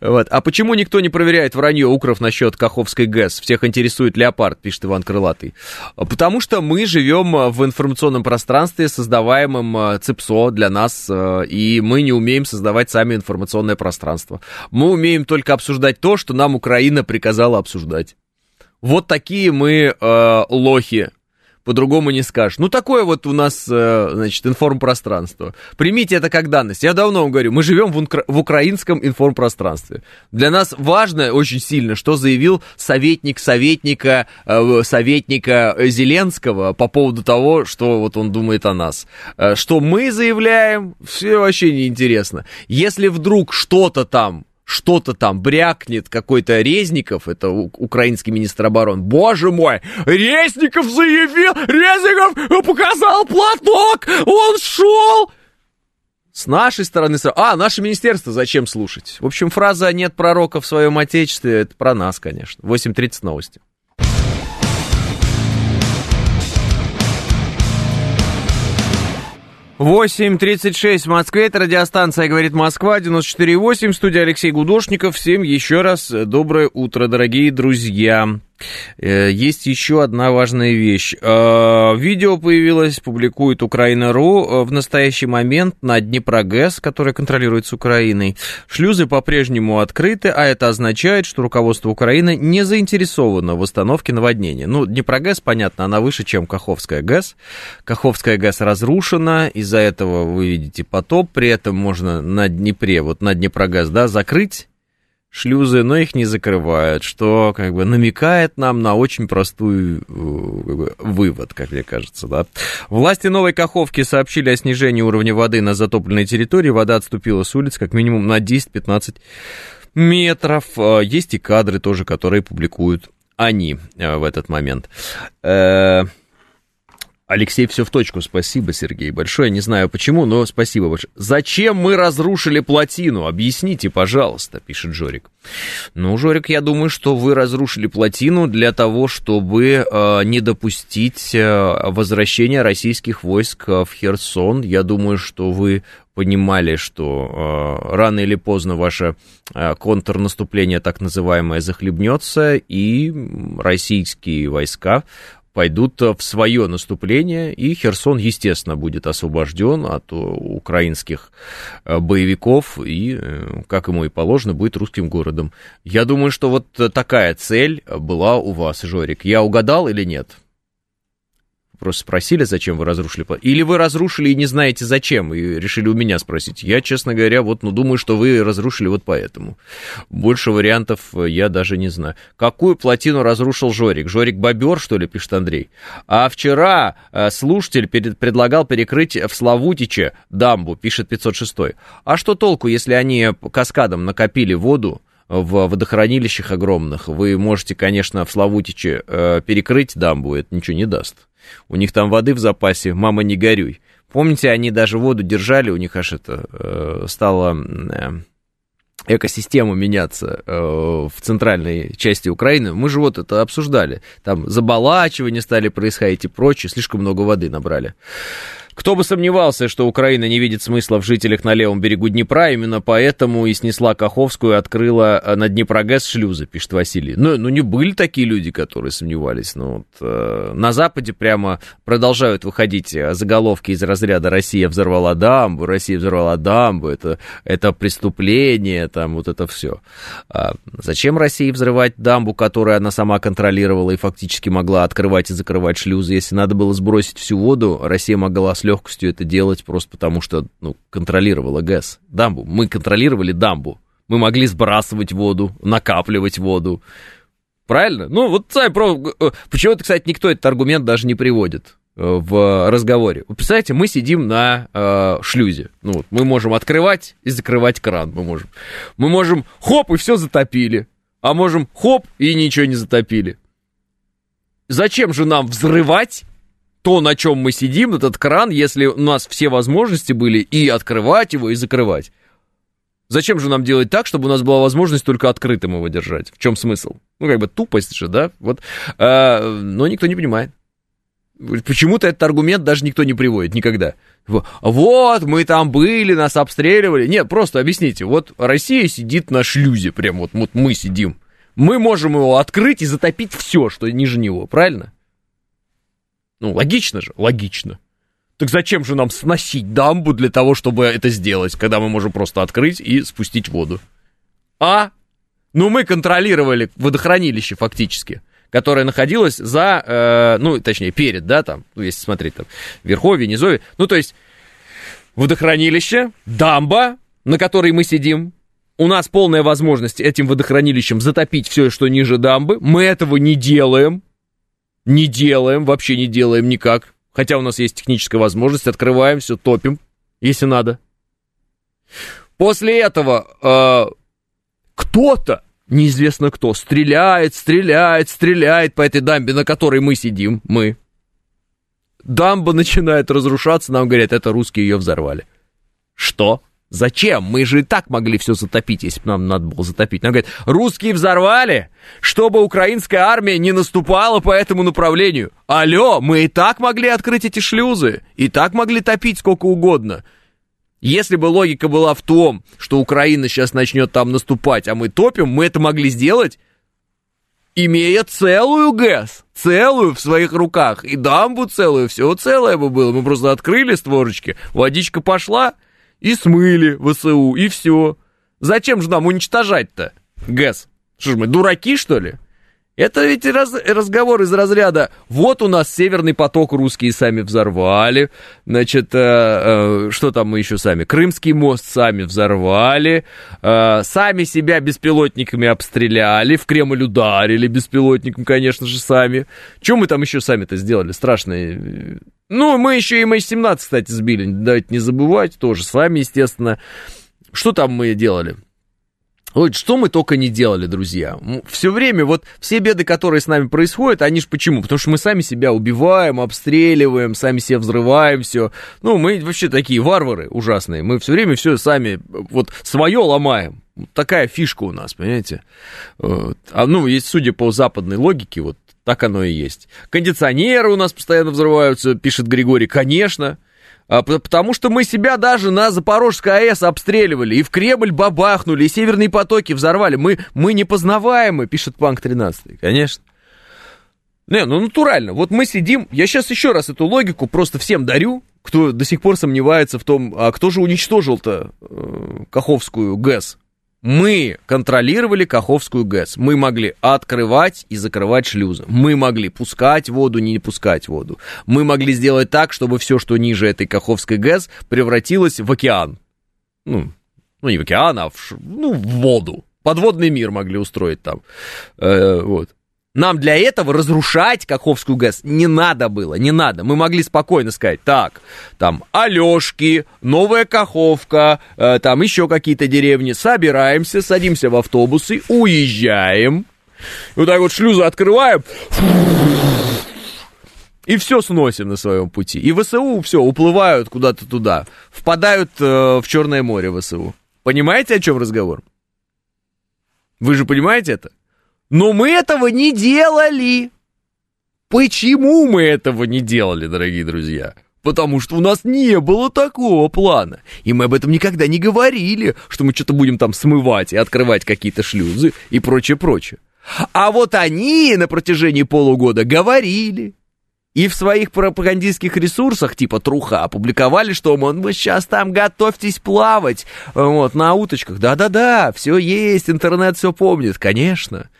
Вот. А почему никто не проверяет вранье Укров насчет Каховской ГЭС? Всех интересует леопард, пишет Иван Крылатый. Потому что мы живем в информационном пространстве, создаваемом э, ЦИПСО для нас, э, и мы не умеем создавать сами информационное пространство. Мы умеем только обсуждать то, что нам Украина приказала обсуждать. Вот такие мы э, лохи по-другому не скажешь. Ну, такое вот у нас, э, значит, информпространство. Примите это как данность. Я давно вам говорю, мы живем в, ункра- в украинском информпространстве. Для нас важно очень сильно, что заявил советник советника, э, советника Зеленского по поводу того, что вот он думает о нас. Э, что мы заявляем, все вообще неинтересно. Если вдруг что-то там что-то там брякнет какой-то Резников, это украинский министр обороны. Боже мой, Резников заявил, Резников показал платок, он шел. С нашей стороны, а, наше министерство зачем слушать? В общем, фраза «нет пророка в своем отечестве» — это про нас, конечно. 8.30 новости. 8.36 в Москве, это радиостанция «Говорит Москва», 94.8, студия Алексей Гудошников. Всем еще раз доброе утро, дорогие друзья. Э, есть еще одна важная вещь. Э, видео появилось, публикует Украина.ру. Э, в настоящий момент на Днепрогэс, который контролируется Украиной, шлюзы по-прежнему открыты, а это означает, что руководство Украины не заинтересовано в восстановке наводнения. Ну, Днепрогэс, понятно, она выше, чем Каховская ГЭС. Каховская ГЭС разрушена, из-за этого вы видите потоп, при этом можно на Днепре, вот на Днепрогэс, да, закрыть шлюзы, но их не закрывают, что как бы намекает нам на очень простой э, как бы, вывод, как мне кажется, да. Власти Новой Каховки сообщили о снижении уровня воды на затопленной территории, вода отступила с улиц как минимум на 10-15 метров. Э, есть и кадры тоже, которые публикуют они э, в этот момент. Алексей, все в точку. Спасибо, Сергей, большое. Не знаю почему, но спасибо большое. Зачем мы разрушили плотину? Объясните, пожалуйста, пишет Жорик. Ну, Жорик, я думаю, что вы разрушили плотину для того, чтобы э, не допустить э, возвращения российских войск э, в Херсон. Я думаю, что вы понимали, что э, рано или поздно ваше э, контрнаступление, так называемое, захлебнется, и российские войска пойдут в свое наступление, и Херсон, естественно, будет освобожден от украинских э, боевиков, и, э, как ему и положено, будет русским городом. Я думаю, что вот такая цель была у вас, Жорик. Я угадал или нет? Просто спросили, зачем вы разрушили плотину. Или вы разрушили и не знаете зачем, и решили у меня спросить. Я, честно говоря, вот, ну, думаю, что вы разрушили вот поэтому. Больше вариантов э, я даже не знаю. Какую плотину разрушил Жорик? Жорик Бобер, что ли, пишет Андрей? А вчера э, слушатель перед, предлагал перекрыть в Славутиче дамбу, пишет 506. А что толку, если они каскадом накопили воду, в водохранилищах огромных. Вы можете, конечно, в Славутиче э, перекрыть дамбу, это ничего не даст. У них там воды в запасе, мама, не горюй. Помните, они даже воду держали, у них аж это э, стало э, экосистема меняться э, в центральной части Украины. Мы же вот это обсуждали. Там заболачивания стали происходить и прочее, слишком много воды набрали. Кто бы сомневался, что Украина не видит смысла в жителях на левом берегу Днепра, именно поэтому и снесла Каховскую, открыла э, на Днепрогэс шлюзы, пишет Василий. Ну, ну не были такие люди, которые сомневались. Но вот, э, на Западе прямо продолжают выходить э, заголовки из разряда «Россия взорвала дамбу», «Россия взорвала дамбу», это, это преступление, там вот это все. А зачем России взрывать дамбу, которую она сама контролировала и фактически могла открывать и закрывать шлюзы? Если надо было сбросить всю воду, Россия могла легкостью это делать просто потому, что ну, контролировала ГЭС, дамбу. Мы контролировали дамбу. Мы могли сбрасывать воду, накапливать воду. Правильно? Ну, вот сами про... Э, почему-то, кстати, никто этот аргумент даже не приводит э, в разговоре. Вы представляете, мы сидим на э, шлюзе. Ну, вот, мы можем открывать и закрывать кран. Мы можем. Мы можем хоп, и все затопили. А можем хоп, и ничего не затопили. Зачем же нам взрывать то, на чем мы сидим, этот кран, если у нас все возможности были и открывать его, и закрывать. Зачем же нам делать так, чтобы у нас была возможность только открытым его держать? В чем смысл? Ну, как бы тупость же, да? Вот. А, но никто не понимает. Почему-то этот аргумент даже никто не приводит никогда. Вот, мы там были, нас обстреливали. Нет, просто объясните. Вот Россия сидит на шлюзе, прям вот, вот мы сидим. Мы можем его открыть и затопить все, что ниже него, правильно? Ну, логично же, логично. Так зачем же нам сносить дамбу для того, чтобы это сделать, когда мы можем просто открыть и спустить воду? А? Ну, мы контролировали водохранилище фактически, которое находилось за, э, ну, точнее, перед, да, там, ну, если смотреть там, Верховье, Низовье. Ну, то есть, водохранилище, дамба, на которой мы сидим, у нас полная возможность этим водохранилищем затопить все, что ниже дамбы. Мы этого не делаем. Не делаем, вообще не делаем никак. Хотя у нас есть техническая возможность, открываем все, топим, если надо. После этого э, кто-то, неизвестно кто, стреляет, стреляет, стреляет по этой дамбе, на которой мы сидим, мы. Дамба начинает разрушаться, нам говорят, это русские ее взорвали. Что? Зачем? Мы же и так могли все затопить, если бы нам надо было затопить. Нам говорят, русские взорвали, чтобы украинская армия не наступала по этому направлению. Алло, мы и так могли открыть эти шлюзы, и так могли топить сколько угодно. Если бы логика была в том, что Украина сейчас начнет там наступать, а мы топим, мы это могли сделать имея целую ГЭС, целую в своих руках, и дамбу целую, все целое бы было. Мы просто открыли створочки, водичка пошла, и смыли ВСУ, и все. Зачем же нам уничтожать-то ГЭС? Что ж мы, дураки, что ли? Это ведь раз, разговор из разряда «Вот у нас Северный поток русские сами взорвали, значит, э, э, что там мы еще сами? Крымский мост сами взорвали, э, сами себя беспилотниками обстреляли, в Кремль ударили беспилотником, конечно же, сами. Что мы там еще сами-то сделали страшное? Ну, мы еще и MH17, кстати, сбили, давайте не забывать, тоже с вами, естественно. Что там мы делали? Вот что мы только не делали, друзья. Все время, вот все беды, которые с нами происходят, они же почему? Потому что мы сами себя убиваем, обстреливаем, сами себя взрываем, все. Ну, мы вообще такие варвары ужасные. Мы все время все сами, вот свое ломаем. Такая фишка у нас, понимаете? Вот. А, ну, есть, судя по западной логике, вот так оно и есть. Кондиционеры у нас постоянно взрываются, пишет Григорий. Конечно. А, потому что мы себя даже на Запорожской АЭС обстреливали, и в Кремль бабахнули, и северные потоки взорвали. Мы, мы непознаваемы, пишет Панк 13. Конечно. Не, ну натурально. Вот мы сидим, я сейчас еще раз эту логику просто всем дарю, кто до сих пор сомневается в том, а кто же уничтожил-то э, Каховскую ГЭС. Мы контролировали Каховскую ГЭС. Мы могли открывать и закрывать шлюзы. Мы могли пускать воду, не пускать воду. Мы могли сделать так, чтобы все, что ниже этой Каховской ГЭС, превратилось в океан. Ну, ну не в океан, а в, ну, в воду. Подводный мир могли устроить там. Э, вот. Нам для этого разрушать Каховскую ГЭС не надо было, не надо. Мы могли спокойно сказать, так, там, Алешки, Новая Каховка, э, там еще какие-то деревни, собираемся, садимся в автобусы, уезжаем. Вот так вот шлюзы открываем, и все сносим на своем пути. И ВСУ все, уплывают куда-то туда, впадают э, в Черное море ВСУ. Понимаете, о чем разговор? Вы же понимаете это? Но мы этого не делали. Почему мы этого не делали, дорогие друзья? Потому что у нас не было такого плана. И мы об этом никогда не говорили, что мы что-то будем там смывать и открывать какие-то шлюзы и прочее-прочее. А вот они на протяжении полугода говорили. И в своих пропагандистских ресурсах, типа Труха, опубликовали, что, мол, вы сейчас там готовьтесь плавать, вот, на уточках. Да-да-да, все есть, интернет все помнит, конечно.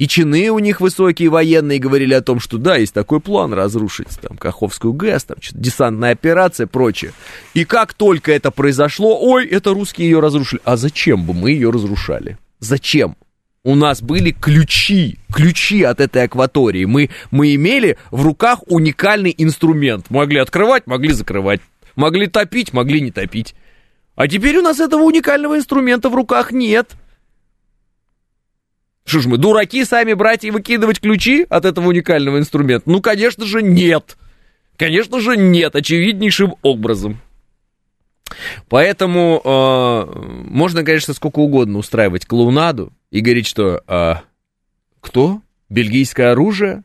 И чины у них высокие военные говорили о том, что да, есть такой план разрушить там Каховскую ГЭС, там десантная операция, прочее. И как только это произошло, ой, это русские ее разрушили. А зачем бы мы ее разрушали? Зачем? У нас были ключи, ключи от этой акватории. Мы, мы имели в руках уникальный инструмент. Могли открывать, могли закрывать. Могли топить, могли не топить. А теперь у нас этого уникального инструмента в руках нет. Что ж мы, дураки сами брать и выкидывать ключи от этого уникального инструмента? Ну, конечно же, нет. Конечно же, нет, очевиднейшим образом. Поэтому э, можно, конечно, сколько угодно устраивать клоунаду, и говорит, что а, кто? Бельгийское оружие?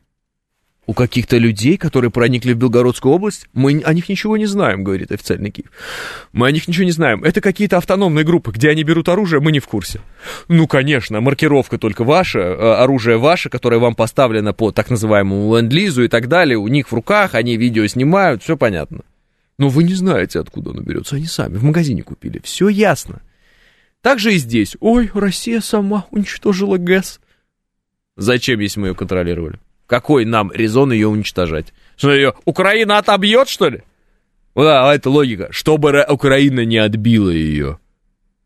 У каких-то людей, которые проникли в Белгородскую область, мы о них ничего не знаем, говорит официальный Киев. Мы о них ничего не знаем. Это какие-то автономные группы, где они берут оружие, мы не в курсе. Ну, конечно, маркировка только ваша, а, оружие ваше, которое вам поставлено по так называемому ленд-лизу и так далее, у них в руках, они видео снимают, все понятно. Но вы не знаете, откуда оно берется, они сами в магазине купили, все ясно. Так же и здесь. Ой, Россия сама уничтожила ГЭС. Зачем, если мы ее контролировали? Какой нам резон ее уничтожать? Что ее Украина отобьет, что ли? Да, это логика. Чтобы Украина не отбила ее.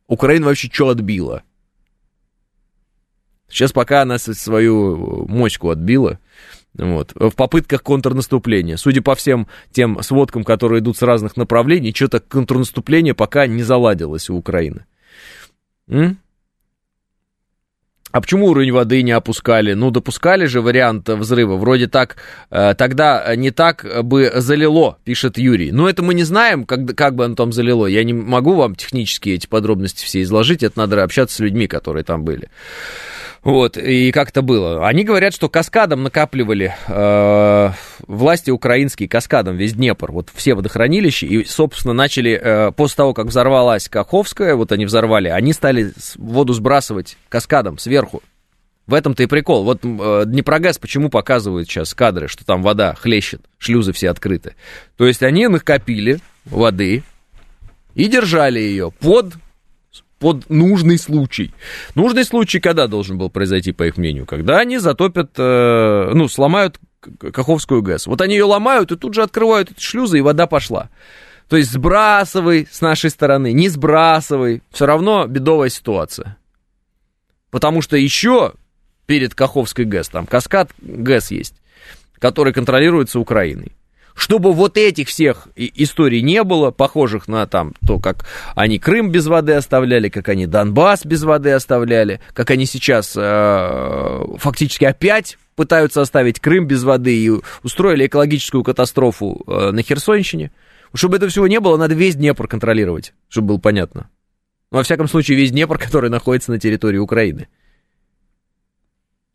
Украина вообще что отбила? Сейчас пока она свою моську отбила, вот, в попытках контрнаступления. Судя по всем тем сводкам, которые идут с разных направлений, что-то контрнаступление пока не заладилось у Украины. М? А почему уровень воды не опускали? Ну, допускали же вариант взрыва. Вроде так, э, тогда не так бы залило, пишет Юрий. Но это мы не знаем, как, как бы оно там залило. Я не могу вам технически эти подробности все изложить. Это надо общаться с людьми, которые там были. Вот, и как это было? Они говорят, что каскадом накапливали э, власти украинские, каскадом весь Днепр, вот все водохранилища, и, собственно, начали, э, после того, как взорвалась Каховская, вот они взорвали, они стали воду сбрасывать каскадом сверху, В этом-то и прикол. Вот э, Днепрогаз почему показывают сейчас кадры, что там вода хлещет, шлюзы все открыты. То есть они накопили воды и держали ее под, под нужный случай. Нужный случай когда должен был произойти, по их мнению? Когда они затопят, э, ну, сломают Каховскую ГЭС. Вот они ее ломают и тут же открывают эти шлюзы, и вода пошла. То есть сбрасывай с нашей стороны, не сбрасывай, все равно бедовая ситуация. Потому что еще перед Каховской ГЭС, там каскад ГЭС есть, который контролируется Украиной. Чтобы вот этих всех историй не было, похожих на там то, как они Крым без воды оставляли, как они Донбасс без воды оставляли, как они сейчас э, фактически опять пытаются оставить Крым без воды и устроили экологическую катастрофу э, на Херсонщине. Чтобы этого всего не было, надо весь Днепр контролировать, чтобы было понятно. Во всяком случае, весь Днепр, который находится на территории Украины.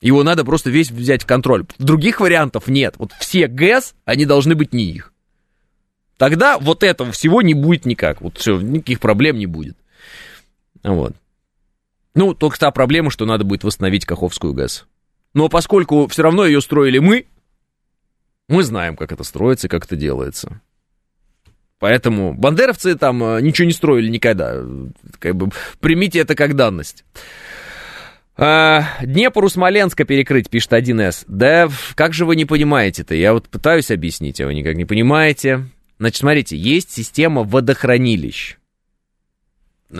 Его надо просто весь взять в контроль. Других вариантов нет. Вот все ГЭС, они должны быть не их. Тогда вот этого всего не будет никак. Вот все, никаких проблем не будет. Вот. Ну, только та проблема, что надо будет восстановить Каховскую ГЭС. Но поскольку все равно ее строили мы, мы знаем, как это строится и как это делается. Поэтому бандеровцы там э, ничего не строили никогда. Как бы примите это как данность. А, Днепр у Смоленска перекрыть, пишет 1С. Да как же вы не понимаете-то? Я вот пытаюсь объяснить, а вы никак не понимаете. Значит, смотрите, есть система водохранилищ.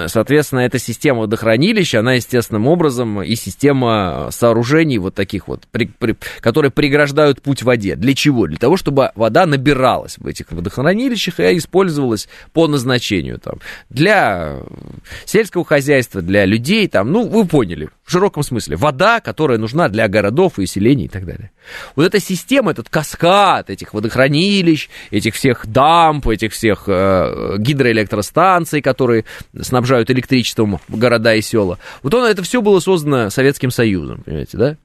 Соответственно, эта система водохранилища, она естественным образом и система сооружений вот таких вот, при, при, которые преграждают путь воде. Для чего? Для того, чтобы вода набиралась в этих водохранилищах и использовалась по назначению. Там, для сельского хозяйства, для людей, там, ну, вы поняли, в широком смысле. Вода, которая нужна для городов и селений и так далее. Вот эта система, этот каскад этих водохранилищ, этих всех дамп, этих всех э, гидроэлектростанций, которые снабжают электричеством города и села. Вот он, это все было создано Советским Союзом, понимаете, да?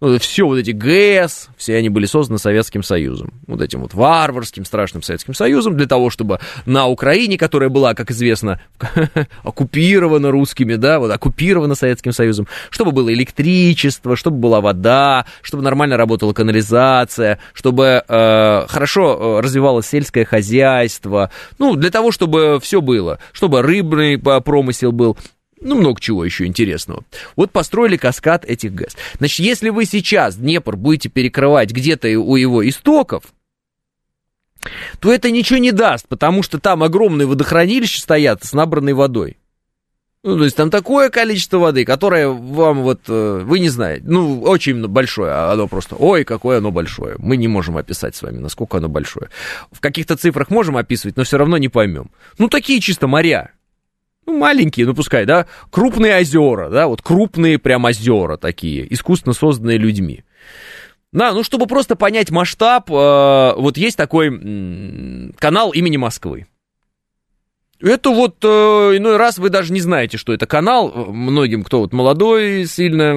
Ну, все вот эти ГЭС, все они были созданы Советским Союзом. Вот этим вот варварским, страшным Советским Союзом, для того, чтобы на Украине, которая была, как известно, оккупирована русскими, да, вот оккупирована Советским Союзом, чтобы было электричество, чтобы была вода, чтобы нормально работала канализация, чтобы э, хорошо э, развивалось сельское хозяйство, ну, для того, чтобы все было, чтобы рыбный э, промысел был, ну, много чего еще интересного. Вот построили каскад этих ГЭС. Значит, если вы сейчас Днепр будете перекрывать где-то у его истоков, то это ничего не даст, потому что там огромные водохранилища стоят с набранной водой. Ну, то есть там такое количество воды, которое вам вот, э, вы не знаете, ну, очень большое, а оно просто, ой, какое оно большое. Мы не можем описать с вами, насколько оно большое. В каких-то цифрах можем описывать, но все равно не поймем. Ну, такие чисто моря, ну, маленькие, ну, пускай, да, крупные озера, да, вот крупные прям озера такие, искусственно созданные людьми. Да, ну, чтобы просто понять масштаб, э, вот есть такой э, канал имени Москвы. Это вот э, иной раз вы даже не знаете, что это канал. Многим, кто вот молодой сильно,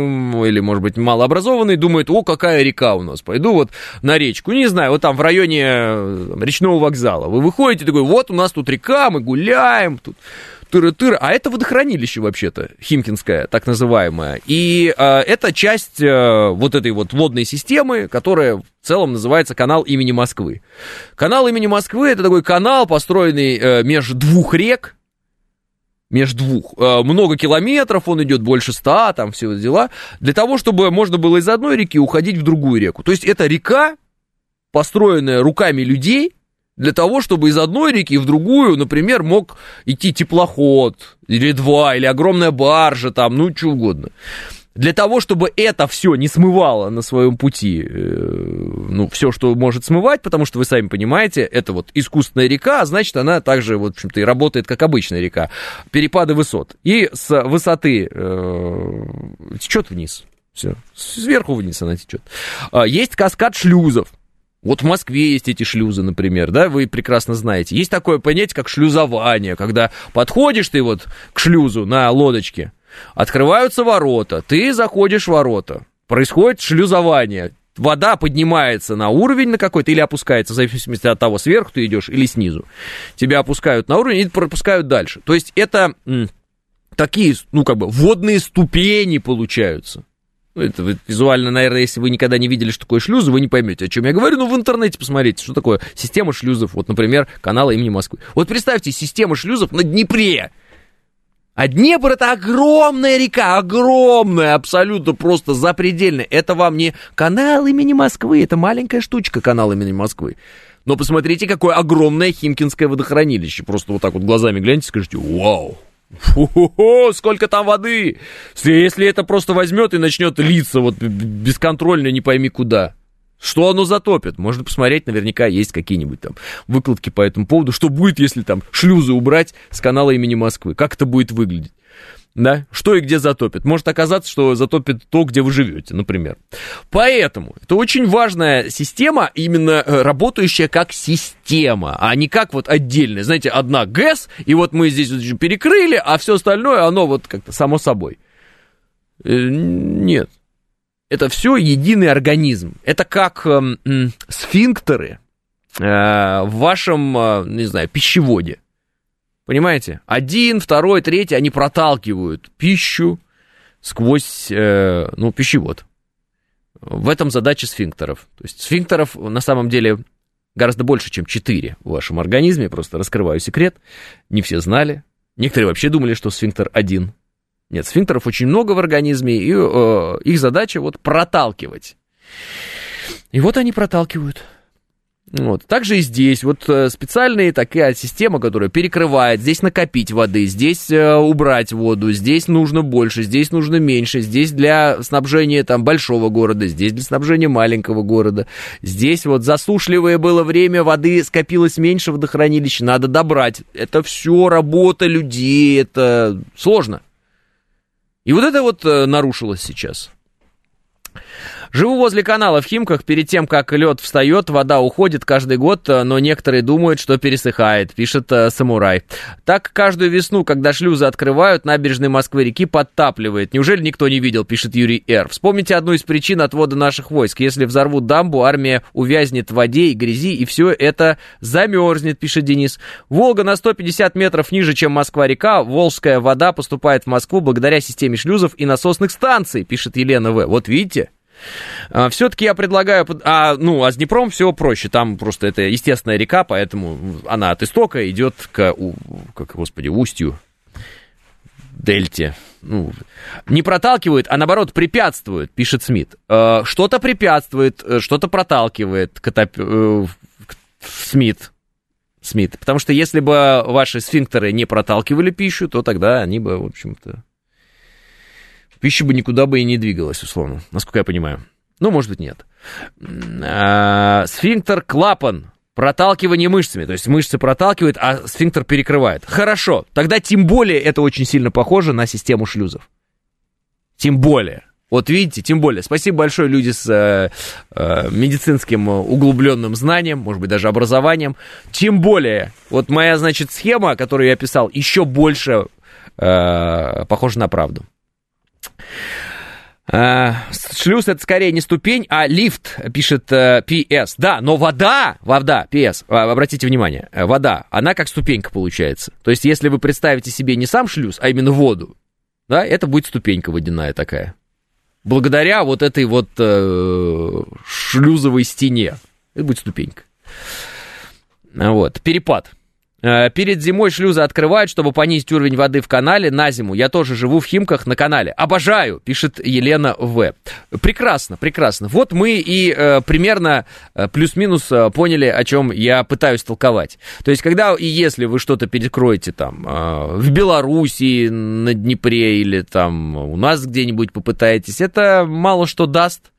или, может быть, малообразованный, думает, о, какая река у нас, пойду вот на речку. Не знаю, вот там в районе э, речного вокзала. Вы выходите, такой, вот у нас тут река, мы гуляем, тут тыры-тыры, а это водохранилище вообще-то, Химкинское, так называемое. И э, это часть э, вот этой вот водной системы, которая в целом называется канал имени Москвы. Канал имени Москвы это такой канал, построенный э, между двух рек, между двух. Э, много километров, он идет больше ста, там все дела, для того, чтобы можно было из одной реки уходить в другую реку. То есть это река, построенная руками людей, для того, чтобы из одной реки в другую, например, мог идти теплоход, или два, или огромная баржа, там, ну, что угодно. Для того, чтобы это все не смывало на своем пути, э, ну, все, что может смывать, потому что вы сами понимаете, это вот искусственная река, а значит, она также, вот, в общем-то, и работает как обычная река. Перепады высот. И с высоты э, течет вниз. Все. Сверху вниз она течет. А, есть каскад шлюзов. Вот в Москве есть эти шлюзы, например, да, вы прекрасно знаете. Есть такое понятие, как шлюзование, когда подходишь ты вот к шлюзу на лодочке, открываются ворота, ты заходишь в ворота, происходит шлюзование, вода поднимается на уровень на какой-то или опускается, в зависимости от того, сверху ты идешь или снизу. Тебя опускают на уровень и пропускают дальше. То есть это такие, ну, как бы, водные ступени получаются. Это визуально, наверное, если вы никогда не видели, что такое шлюзы, вы не поймете, о чем я говорю. Ну, в интернете посмотрите, что такое система шлюзов. Вот, например, канала имени Москвы. Вот представьте, система шлюзов на Днепре. А Днепр это огромная река, огромная, абсолютно просто запредельная. Это вам не канал имени Москвы, это маленькая штучка канал имени Москвы. Но посмотрите, какое огромное Химкинское водохранилище. Просто вот так вот глазами гляньте, скажите, вау, Фу-ху-ху, сколько там воды! Если это просто возьмет и начнет литься вот бесконтрольно, не пойми куда. Что оно затопит? Можно посмотреть, наверняка есть какие-нибудь там выкладки по этому поводу. Что будет, если там шлюзы убрать с канала имени Москвы? Как это будет выглядеть? Да, что и где затопит. Может оказаться, что затопит то, где вы живете, например. Поэтому это очень важная система, именно э, работающая как система, а не как вот отдельная. Знаете, одна ГЭС, и вот мы здесь вот перекрыли, а все остальное, оно вот как-то само собой. Э, нет. Это все единый организм. Это как э, э, сфинктеры э, в вашем, не знаю, пищеводе. Понимаете? Один, второй, третий, они проталкивают пищу сквозь, э, ну, пищевод. В этом задача сфинктеров. То есть сфинктеров на самом деле гораздо больше, чем 4 в вашем организме. Просто раскрываю секрет. Не все знали. Некоторые вообще думали, что сфинктер один. Нет, сфинктеров очень много в организме, и э, их задача вот проталкивать. И вот они проталкивают. Вот. Также и здесь вот э, специальная такая система, которая перекрывает, здесь накопить воды, здесь э, убрать воду, здесь нужно больше, здесь нужно меньше, здесь для снабжения там большого города, здесь для снабжения маленького города, здесь вот засушливое было время, воды скопилось меньше в надо добрать. Это все работа людей, это сложно. И вот это вот э, нарушилось сейчас. Живу возле канала в Химках. Перед тем, как лед встает, вода уходит каждый год, э, но некоторые думают, что пересыхает, пишет э, Самурай. Так каждую весну, когда шлюзы открывают, набережные Москвы-реки подтапливает. Неужели никто не видел, пишет Юрий Р. Вспомните одну из причин отвода наших войск. Если взорвут дамбу, армия увязнет в воде и грязи, и все это замерзнет, пишет Денис. Волга на 150 метров ниже, чем Москва-река. Волжская вода поступает в Москву благодаря системе шлюзов и насосных станций, пишет Елена В. Вот видите? А, Все-таки я предлагаю... А, ну, а с Днепром все проще. Там просто это естественная река, поэтому она от истока идет к, как, господи, устью, дельте. Ну, не проталкивает, а наоборот препятствует, пишет Смит. А, что-то препятствует, э, что-то проталкивает Котоп... Э, Смит. Смит. Потому что если бы ваши сфинктеры не проталкивали пищу, то тогда они бы, в общем-то, пища бы никуда бы и не двигалась, условно, насколько я понимаю. Ну, может быть, нет. А, сфинктер клапан. Проталкивание мышцами. То есть мышцы проталкивают, а сфинктер перекрывает. Хорошо. Тогда тем более это очень сильно похоже на систему шлюзов. Тем более. Вот видите, тем более. Спасибо большое люди с э, э, медицинским углубленным знанием, может быть, даже образованием. Тем более, вот моя, значит, схема, которую я писал, еще больше э, похожа на правду. Uh, шлюз это скорее не ступень, а лифт, пишет э, PS. Да, но вода, вода, PS, обратите внимание, э, вода, она как ступенька получается. То есть, если вы представите себе не сам шлюз, а именно воду, да, это будет ступенька водяная такая. Благодаря вот этой вот uh, шлюзовой стене. Это будет ступенька. Вот, перепад. Э, перед зимой шлюзы открывают, чтобы понизить уровень воды в канале на зиму. Я тоже живу в Химках на канале. Обожаю, пишет Елена В. Прекрасно, прекрасно. Вот мы и э, примерно э, плюс-минус э, поняли, о чем я пытаюсь толковать. То есть, когда и если вы что-то перекроете там э, в Белоруссии, на Днепре или там у нас где-нибудь попытаетесь, это мало что даст,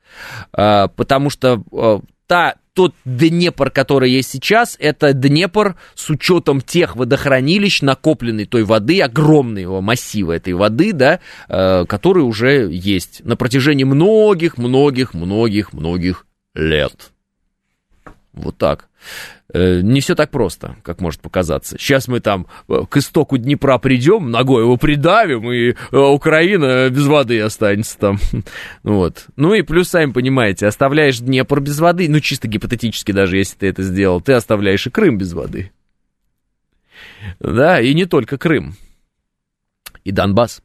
э, потому что э, та тот Днепр, который есть сейчас, это Днепр с учетом тех водохранилищ, накопленной той воды, огромного массива этой воды, да, э, который уже есть на протяжении многих-многих-многих-многих лет. Вот так. Э, не все так просто, как может показаться. Сейчас мы там э, к истоку Днепра придем, ногой его придавим, и э, Украина без воды останется там. Вот. Ну и плюс, сами понимаете, оставляешь Днепр без воды, ну чисто гипотетически даже, если ты это сделал, ты оставляешь и Крым без воды. Да, и не только Крым. И Донбасс.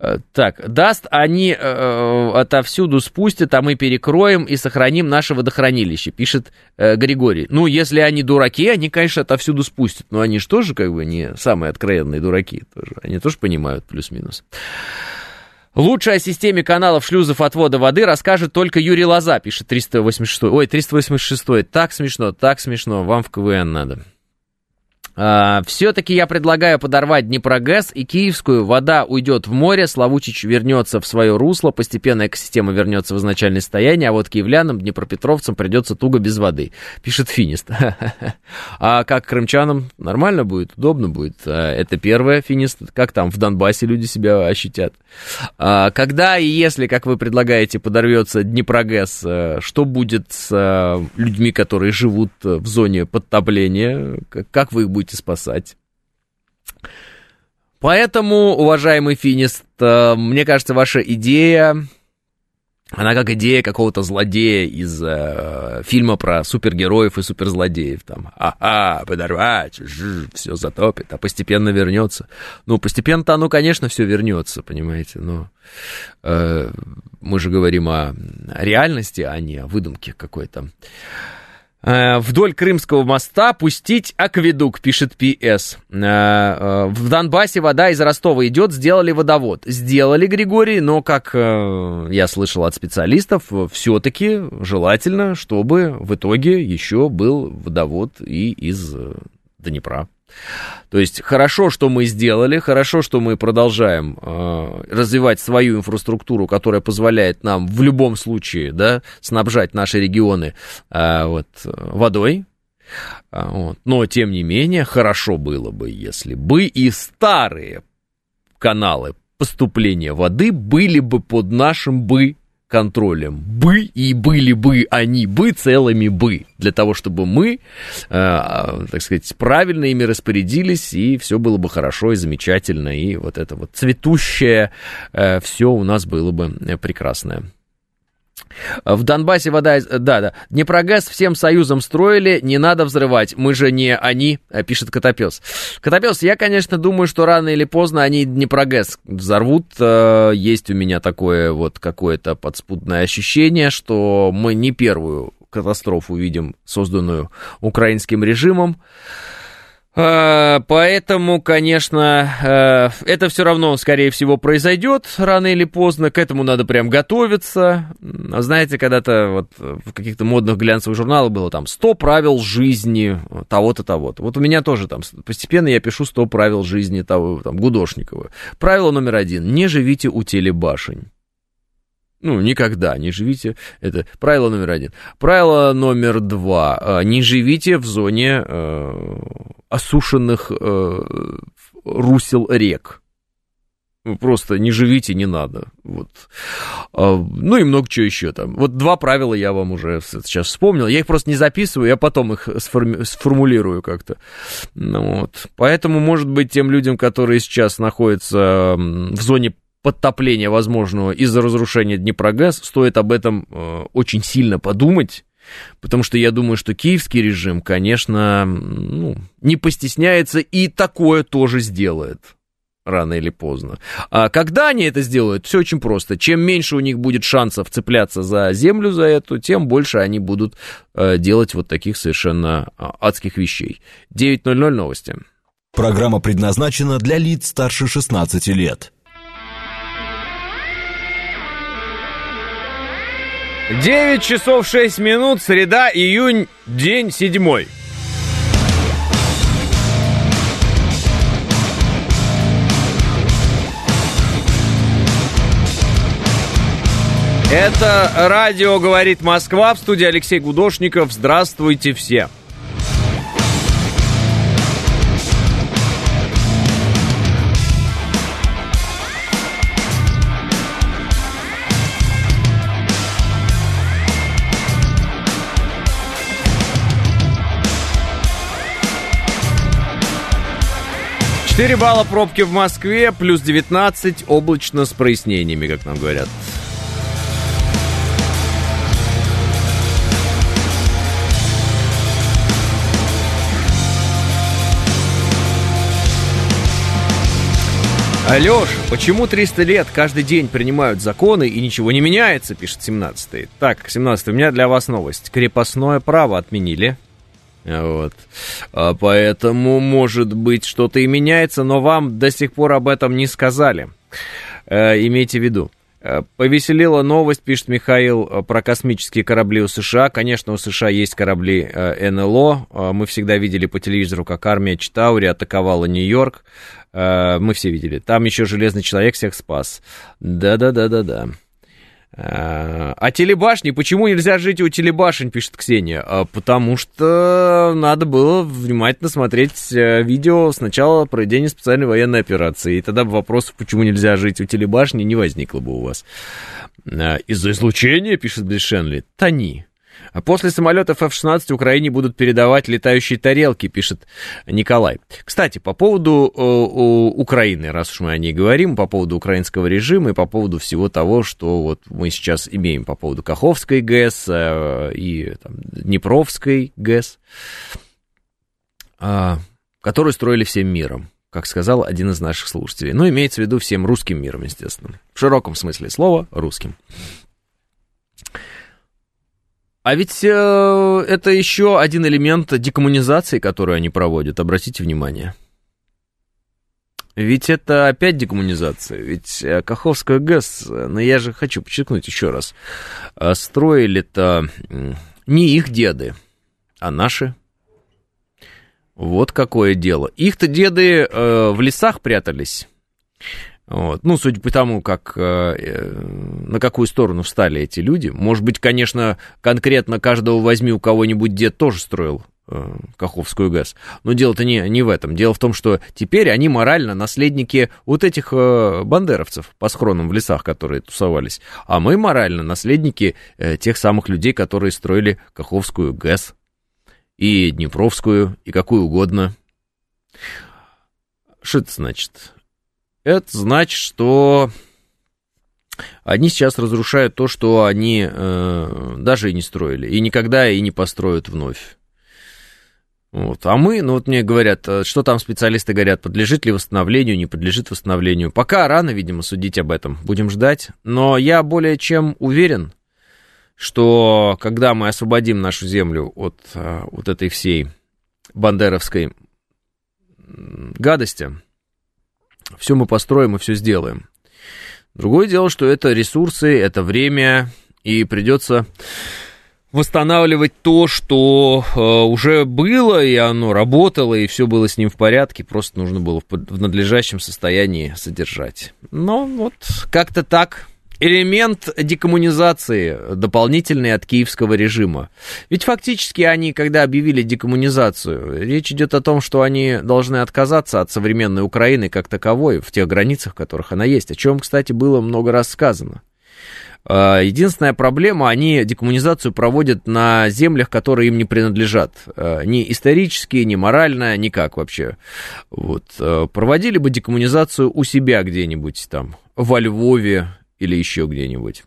Э, так, даст они э, отовсюду спустят, а мы перекроем и сохраним наше водохранилище, пишет э, Григорий. Ну, если они дураки, они, конечно, отовсюду спустят, но они же тоже как бы не самые откровенные дураки, тоже. они тоже понимают плюс-минус. Лучше о системе каналов шлюзов отвода воды расскажет только Юрий Лоза, пишет 386. Ой, 386. Так смешно, так смешно. Вам в КВН надо. А, Все-таки я предлагаю подорвать Днепрогэс и Киевскую. Вода уйдет в море, Славучич вернется в свое русло, постепенно экосистема вернется в изначальное состояние, а вот киевлянам, днепропетровцам придется туго без воды, пишет Финист. А как крымчанам? Нормально будет, удобно будет. А, это первое, Финист. Как там в Донбассе люди себя ощутят? А, когда и если, как вы предлагаете, подорвется Днепрогэс, э, что будет с э, людьми, которые живут в зоне подтопления? Как вы их будете будете спасать. Поэтому, уважаемый финист, э, мне кажется, ваша идея, она как идея какого-то злодея из э, фильма про супергероев и суперзлодеев. Там, ага, подорвать, все затопит, а постепенно вернется. Ну, постепенно-то оно, конечно, все вернется, понимаете, но э, мы же говорим о реальности, а не о выдумке какой-то. Э, вдоль Крымского моста пустить акведук, пишет ПС. Э, э, в Донбассе вода из Ростова идет, сделали водовод. Сделали, Григорий, но, как я слышал от специалистов, все-таки желательно, чтобы в итоге еще был водовод и из Днепра. То есть хорошо, что мы сделали, хорошо, что мы продолжаем э, развивать свою инфраструктуру, которая позволяет нам в любом случае да, снабжать наши регионы э, вот, водой. А, вот. Но, тем не менее, хорошо было бы, если бы и старые каналы поступления воды были бы под нашим бы контролем бы, и были бы они бы целыми бы, для того, чтобы мы, э, так сказать, правильно ими распорядились, и все было бы хорошо и замечательно, и вот это вот цветущее э, все у нас было бы прекрасное. В Донбассе вода... Да, да. Днепрогаз всем союзом строили, не надо взрывать. Мы же не они, э, пишет Котопес. Котопес, я, конечно, думаю, что рано или поздно они Днепрогаз взорвут. Э, есть у меня такое вот какое-то подспудное ощущение, что мы не первую катастрофу видим, созданную украинским режимом. А, поэтому, конечно, э, это все равно, скорее всего, произойдет рано или поздно. К этому надо прям готовиться. Знаете, когда-то вот в каких-то модных глянцевых журналах было там 100 правил жизни того-то, того-то. Вот у меня тоже там постепенно я пишу 100 правил жизни того, там, Гудошникова. Правило номер один. Не живите у телебашень. Ну, никогда не живите. Это правило номер один. Правило номер два. Э, не живите в зоне э, осушенных э, русел рек. Просто не живите, не надо. Вот. А, ну и много чего еще там. Вот два правила я вам уже сейчас вспомнил. Я их просто не записываю, я потом их сформи- сформулирую как-то. Ну, вот. Поэтому, может быть, тем людям, которые сейчас находятся в зоне подтопления возможного из-за разрушения Днепрогаз, стоит об этом э, очень сильно подумать, потому что я думаю, что киевский режим, конечно, ну, не постесняется и такое тоже сделает рано или поздно. А когда они это сделают, все очень просто. Чем меньше у них будет шансов цепляться за землю за эту, тем больше они будут э, делать вот таких совершенно а, адских вещей. 9.00 новости. Программа предназначена для лиц старше 16 лет. 9 часов 6 минут, среда, июнь, день седьмой. Это радио «Говорит Москва» в студии Алексей Гудошников. Здравствуйте все. Четыре балла пробки в Москве, плюс 19, облачно с прояснениями, как нам говорят. Алеша, почему 300 лет каждый день принимают законы и ничего не меняется, пишет 17-й. Так, 17 у меня для вас новость. Крепостное право отменили. Вот. А поэтому, может быть, что-то и меняется, но вам до сих пор об этом не сказали. Э, имейте в виду. Э, повеселила новость, пишет Михаил, э, про космические корабли у США. Конечно, у США есть корабли э, НЛО. Мы всегда видели по телевизору, как армия Читаури атаковала Нью-Йорк. Мы все видели. Там еще Железный Человек всех спас. Да-да-да-да-да. А телебашни, почему нельзя жить у телебашен, пишет Ксения? А потому что надо было внимательно смотреть видео сначала проведения специальной военной операции. И тогда бы вопросов, почему нельзя жить у телебашни, не возникло бы у вас. Из-за излучения, пишет Блишенли, тони. А после самолетов F-16 Украине будут передавать летающие тарелки, пишет Николай. Кстати, по поводу э, Украины, раз уж мы о ней говорим, по поводу украинского режима и по поводу всего того, что вот мы сейчас имеем по поводу Каховской ГЭС э, и там, Днепровской ГЭС, э, которую строили всем миром как сказал один из наших слушателей. Ну, имеется в виду всем русским миром, естественно. В широком смысле слова русским. А ведь э, это еще один элемент декоммунизации, который они проводят, обратите внимание. Ведь это опять декоммунизация. Ведь э, Каховская ГЭС, э, но я же хочу подчеркнуть еще раз, э, строили-то не их деды, а наши. Вот какое дело. Их-то деды э, в лесах прятались. Вот. Ну, судя по тому, как, э, э, на какую сторону встали эти люди. Может быть, конечно, конкретно каждого возьми, у кого-нибудь дед тоже строил э, Каховскую ГЭС. Но дело-то не, не в этом. Дело в том, что теперь они морально наследники вот этих э, бандеровцев по схронам в лесах, которые тусовались. А мы морально наследники э, тех самых людей, которые строили Каховскую ГЭС. И Днепровскую, и какую угодно. Что это значит? Это значит, что они сейчас разрушают то, что они э, даже и не строили, и никогда и не построят вновь. Вот. А мы, ну вот мне говорят, э, что там специалисты говорят, подлежит ли восстановлению, не подлежит восстановлению. Пока рано, видимо, судить об этом. Будем ждать. Но я более чем уверен, что когда мы освободим нашу землю от э, вот этой всей бандеровской гадости, все мы построим и все сделаем. Другое дело, что это ресурсы, это время, и придется восстанавливать то, что э, уже было, и оно работало, и все было с ним в порядке, просто нужно было в, в надлежащем состоянии содержать. Но вот как-то так элемент декоммунизации дополнительный от киевского режима. Ведь фактически они, когда объявили декоммунизацию, речь идет о том, что они должны отказаться от современной Украины как таковой, в тех границах, в которых она есть, о чем, кстати, было много раз сказано. А, единственная проблема, они декоммунизацию проводят на землях, которые им не принадлежат. А, ни исторически, ни морально, никак вообще. Вот. А, проводили бы декоммунизацию у себя где-нибудь там, во Львове, или еще где-нибудь.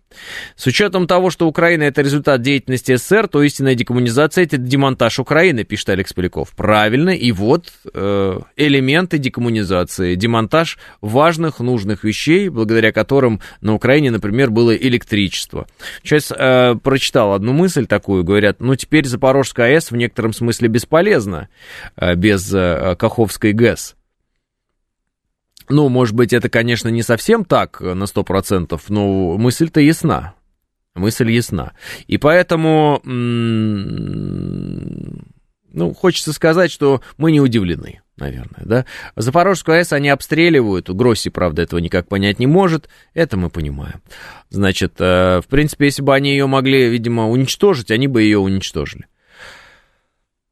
С учетом того, что Украина это результат деятельности СССР, то истинная декоммунизация это демонтаж Украины, пишет Алекс Поляков. Правильно, и вот э, элементы декоммунизации, демонтаж важных, нужных вещей, благодаря которым на Украине, например, было электричество. Сейчас э, прочитал одну мысль такую, говорят, ну теперь Запорожская АЭС в некотором смысле бесполезна э, без э, Каховской ГЭС. Ну, может быть, это, конечно, не совсем так на 100%, но мысль-то ясна. Мысль ясна. И поэтому, ну, хочется сказать, что мы не удивлены, наверное, да. Запорожскую АЭС они обстреливают, Гросси, правда, этого никак понять не может, это мы понимаем. Значит, э, в принципе, если бы они ее могли, видимо, уничтожить, они бы ее уничтожили.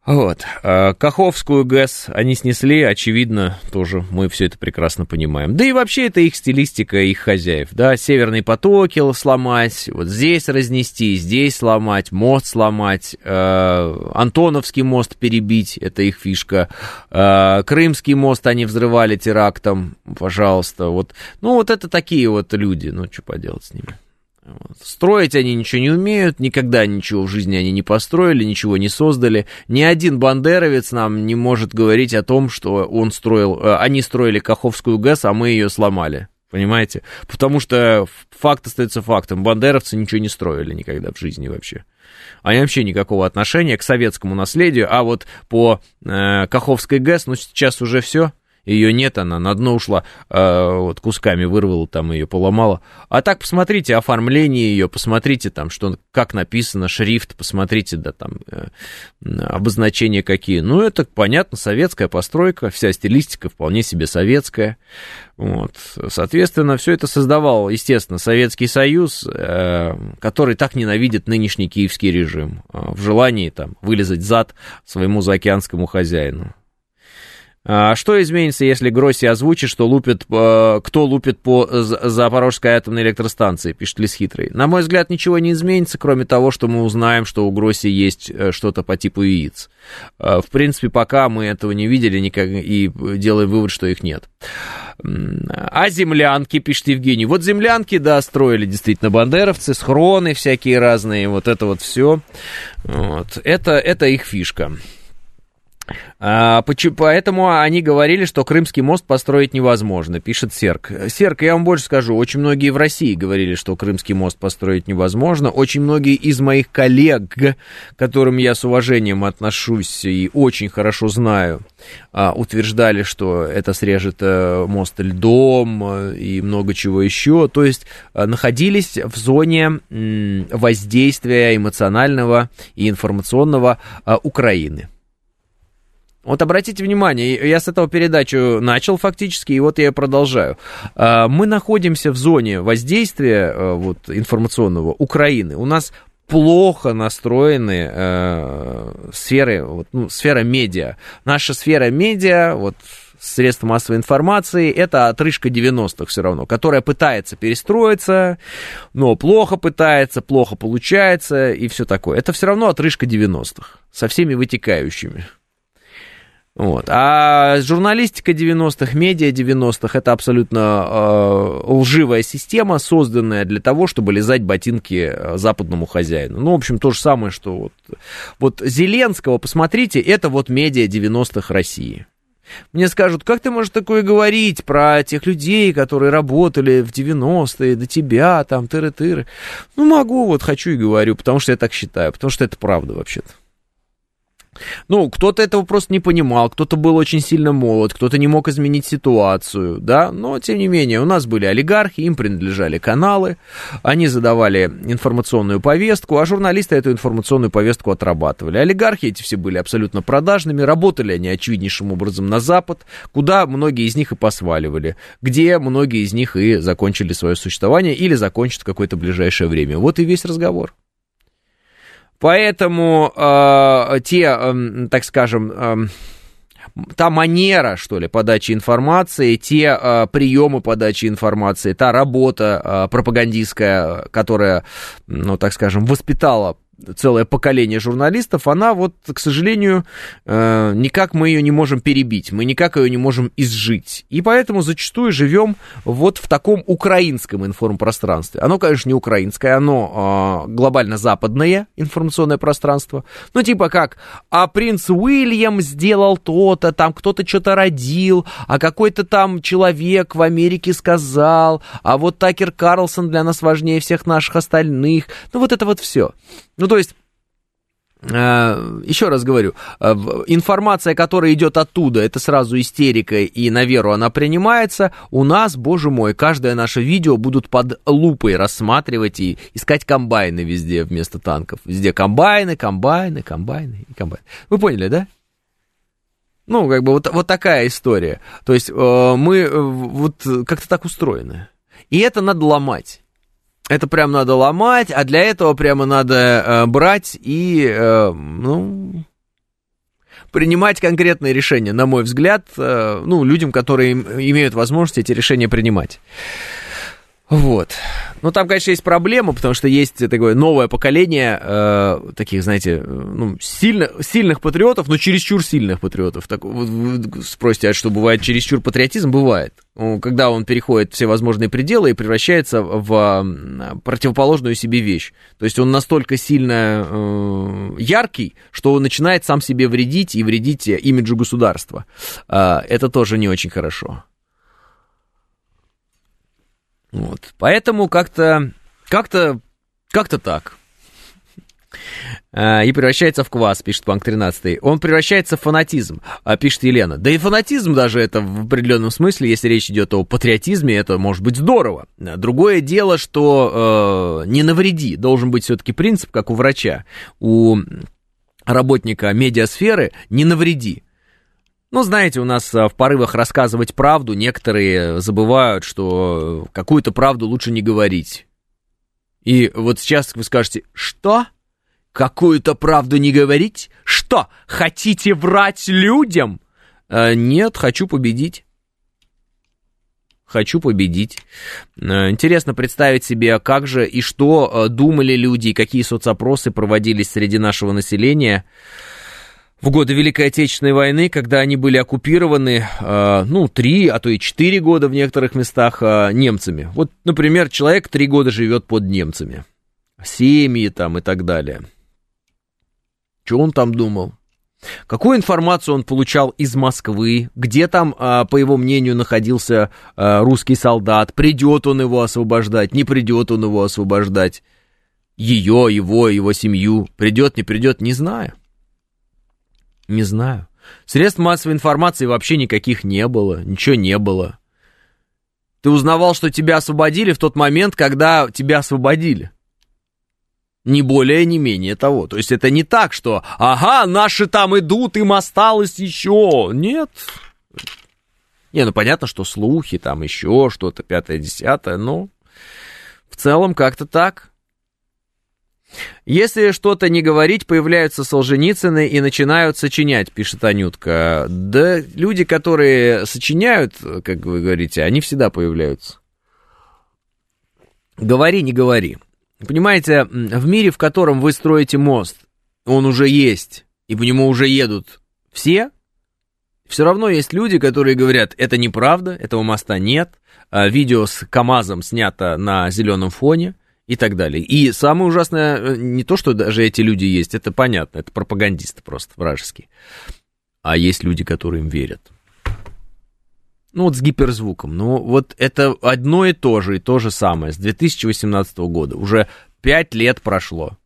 Вот. А Каховскую ГЭС они снесли, очевидно, тоже мы все это прекрасно понимаем. Да и вообще это их стилистика, их хозяев, да, северные потоки сломать, вот здесь разнести, здесь сломать, мост сломать, э, Антоновский мост перебить, это их фишка, э, Крымский мост они взрывали терактом, пожалуйста, вот, ну вот это такие вот люди, ну что поделать с ними. Строить они ничего не умеют, никогда ничего в жизни они не построили, ничего не создали. Ни один бандеровец нам не может говорить о том, что он строил, э, они строили Каховскую ГЭС, а мы ее сломали. Понимаете? Потому что факт остается фактом. Бандеровцы ничего не строили никогда в жизни вообще. Они вообще никакого отношения к советскому наследию. А вот по э, Каховской ГЭС, ну сейчас уже все ее нет, она на дно ушла, э, вот кусками вырвала там ее, поломала. А так посмотрите оформление ее, посмотрите там, что, как написано, шрифт, посмотрите, да, там, э, обозначения какие. Ну, это, понятно, советская постройка, вся стилистика вполне себе советская. Вот. Соответственно, все это создавал, естественно, Советский Союз, э, который так ненавидит нынешний киевский режим э, в желании там вылезать зад своему заокеанскому хозяину. А что изменится, если Гросси озвучит, что лупит, э, кто лупит по Запорожской атомной электростанции, пишет Лис Хитрый? На мой взгляд, ничего не изменится, кроме того, что мы узнаем, что у Гросси есть э, что-то по типу яиц. Э, в принципе, пока мы этого не видели никак, и делаем вывод, что их нет. А землянки, пишет Евгений. Вот землянки, да, строили действительно бандеровцы, схроны всякие разные, вот это вот все. Вот. Это, это их фишка. А, поэтому они говорили, что Крымский мост построить невозможно, пишет Серк. Серк, я вам больше скажу, очень многие в России говорили, что Крымский мост построить невозможно. Очень многие из моих коллег, к которым я с уважением отношусь и очень хорошо знаю, а, утверждали, что это срежет э, мост льдом э, и много чего еще. То есть э, находились в зоне воздействия эмоционального и информационного Украины. Вот обратите внимание, я с этого передачу начал фактически, и вот я продолжаю. А, мы находимся в зоне воздействия э, вот, информационного Украины. У нас плохо настроены э, сферы, вот, ну, сфера медиа. Наша сфера медиа, вот, средства массовой информации, это отрыжка 90-х все равно, которая пытается перестроиться, но плохо пытается, плохо получается и все такое. Это все равно отрыжка 90-х со всеми вытекающими. Вот. А журналистика 90-х, медиа 90-х это абсолютно э, лживая система, созданная для того, чтобы лизать ботинки э, западному хозяину. Ну, в общем, то же самое, что вот, вот Зеленского, посмотрите, это вот медиа 90-х России. Мне скажут, как ты можешь такое говорить про тех людей, которые работали в 90-е, до тебя, там, тыры-тыры. Ну, могу, вот хочу и говорю, потому что я так считаю, потому что это правда вообще-то. Ну, кто-то этого просто не понимал, кто-то был очень сильно молод, кто-то не мог изменить ситуацию, да, но, тем не менее, у нас были олигархи, им принадлежали каналы, они задавали информационную повестку, а журналисты эту информационную повестку отрабатывали. Олигархи эти все были абсолютно продажными, работали они очевиднейшим образом на Запад, куда многие из них и посваливали, где многие из них и закончили свое существование или закончат в какое-то ближайшее время. Вот и весь разговор. Поэтому э, те, э, так скажем, э, та манера, что ли, подачи информации, те э, приемы подачи информации, та работа э, пропагандистская, которая, ну, так скажем, воспитала целое поколение журналистов, она вот, к сожалению, э, никак мы ее не можем перебить, мы никак ее не можем изжить. И поэтому зачастую живем вот в таком украинском информпространстве. Оно, конечно, не украинское, оно э, глобально западное информационное пространство. Ну, типа как, а принц Уильям сделал то-то, там кто-то что-то родил, а какой-то там человек в Америке сказал, а вот Такер Карлсон для нас важнее всех наших остальных. Ну, вот это вот все. Ну, то есть э, еще раз говорю, э, информация, которая идет оттуда, это сразу истерика, и на веру она принимается. У нас, боже мой, каждое наше видео будут под лупой рассматривать и искать комбайны везде вместо танков. Везде комбайны, комбайны, комбайны и комбайны. Вы поняли, да? Ну, как бы вот, вот такая история. То есть э, мы вот как-то так устроены. И это надо ломать. Это прям надо ломать, а для этого прямо надо э, брать и, э, ну, принимать конкретные решения, на мой взгляд, э, ну, людям, которые имеют возможность эти решения принимать. Вот. Ну, там, конечно, есть проблема, потому что есть такое новое поколение э, таких, знаете, ну, сильно, сильных патриотов, но чересчур сильных патриотов. Так, вы, вы спросите, а что бывает чересчур патриотизм? Бывает. когда он переходит все возможные пределы и превращается в противоположную себе вещь. То есть он настолько сильно э, яркий, что он начинает сам себе вредить и вредить имиджу государства. Э, это тоже не очень хорошо. Вот. Поэтому как-то, как-то, как-то так. А, и превращается в квас, пишет Панк 13. Он превращается в фанатизм, а, пишет Елена. Да и фанатизм даже это в определенном смысле, если речь идет о патриотизме, это может быть здорово. Другое дело, что э, не навреди. Должен быть все-таки принцип, как у врача, у работника медиасферы, не навреди. Ну, знаете, у нас в порывах рассказывать правду некоторые забывают, что какую-то правду лучше не говорить. И вот сейчас вы скажете, что? Какую-то правду не говорить? Что, хотите врать людям? Э, нет, хочу победить. Хочу победить. Э, интересно представить себе, как же и что думали люди, какие соцопросы проводились среди нашего населения в годы Великой Отечественной войны, когда они были оккупированы, э, ну, три, а то и четыре года в некоторых местах э, немцами. Вот, например, человек три года живет под немцами. Семьи там и так далее. Что он там думал? Какую информацию он получал из Москвы? Где там, а, по его мнению, находился а, русский солдат? Придет он его освобождать? Не придет он его освобождать? Ее, его, его семью? Придет, не придет? Не знаю. Не знаю. Средств массовой информации вообще никаких не было. Ничего не было. Ты узнавал, что тебя освободили в тот момент, когда тебя освободили. Не более, не менее того. То есть это не так, что «Ага, наши там идут, им осталось еще». Нет. Не, ну понятно, что слухи, там еще что-то, пятое-десятое, но в целом как-то так. Если что-то не говорить, появляются Солженицыны и начинают сочинять, пишет Анютка. Да люди, которые сочиняют, как вы говорите, они всегда появляются. Говори, не говори. Понимаете, в мире, в котором вы строите мост, он уже есть, и по нему уже едут все, все равно есть люди, которые говорят, это неправда, этого моста нет, а видео с КАМАЗом снято на зеленом фоне и так далее. И самое ужасное, э, не то, что даже эти люди есть, это понятно, это пропагандисты просто вражеские, а есть люди, которые им верят. Ну вот с гиперзвуком. Ну вот это одно и то же, и то же самое с 2018 года. Уже пять лет прошло.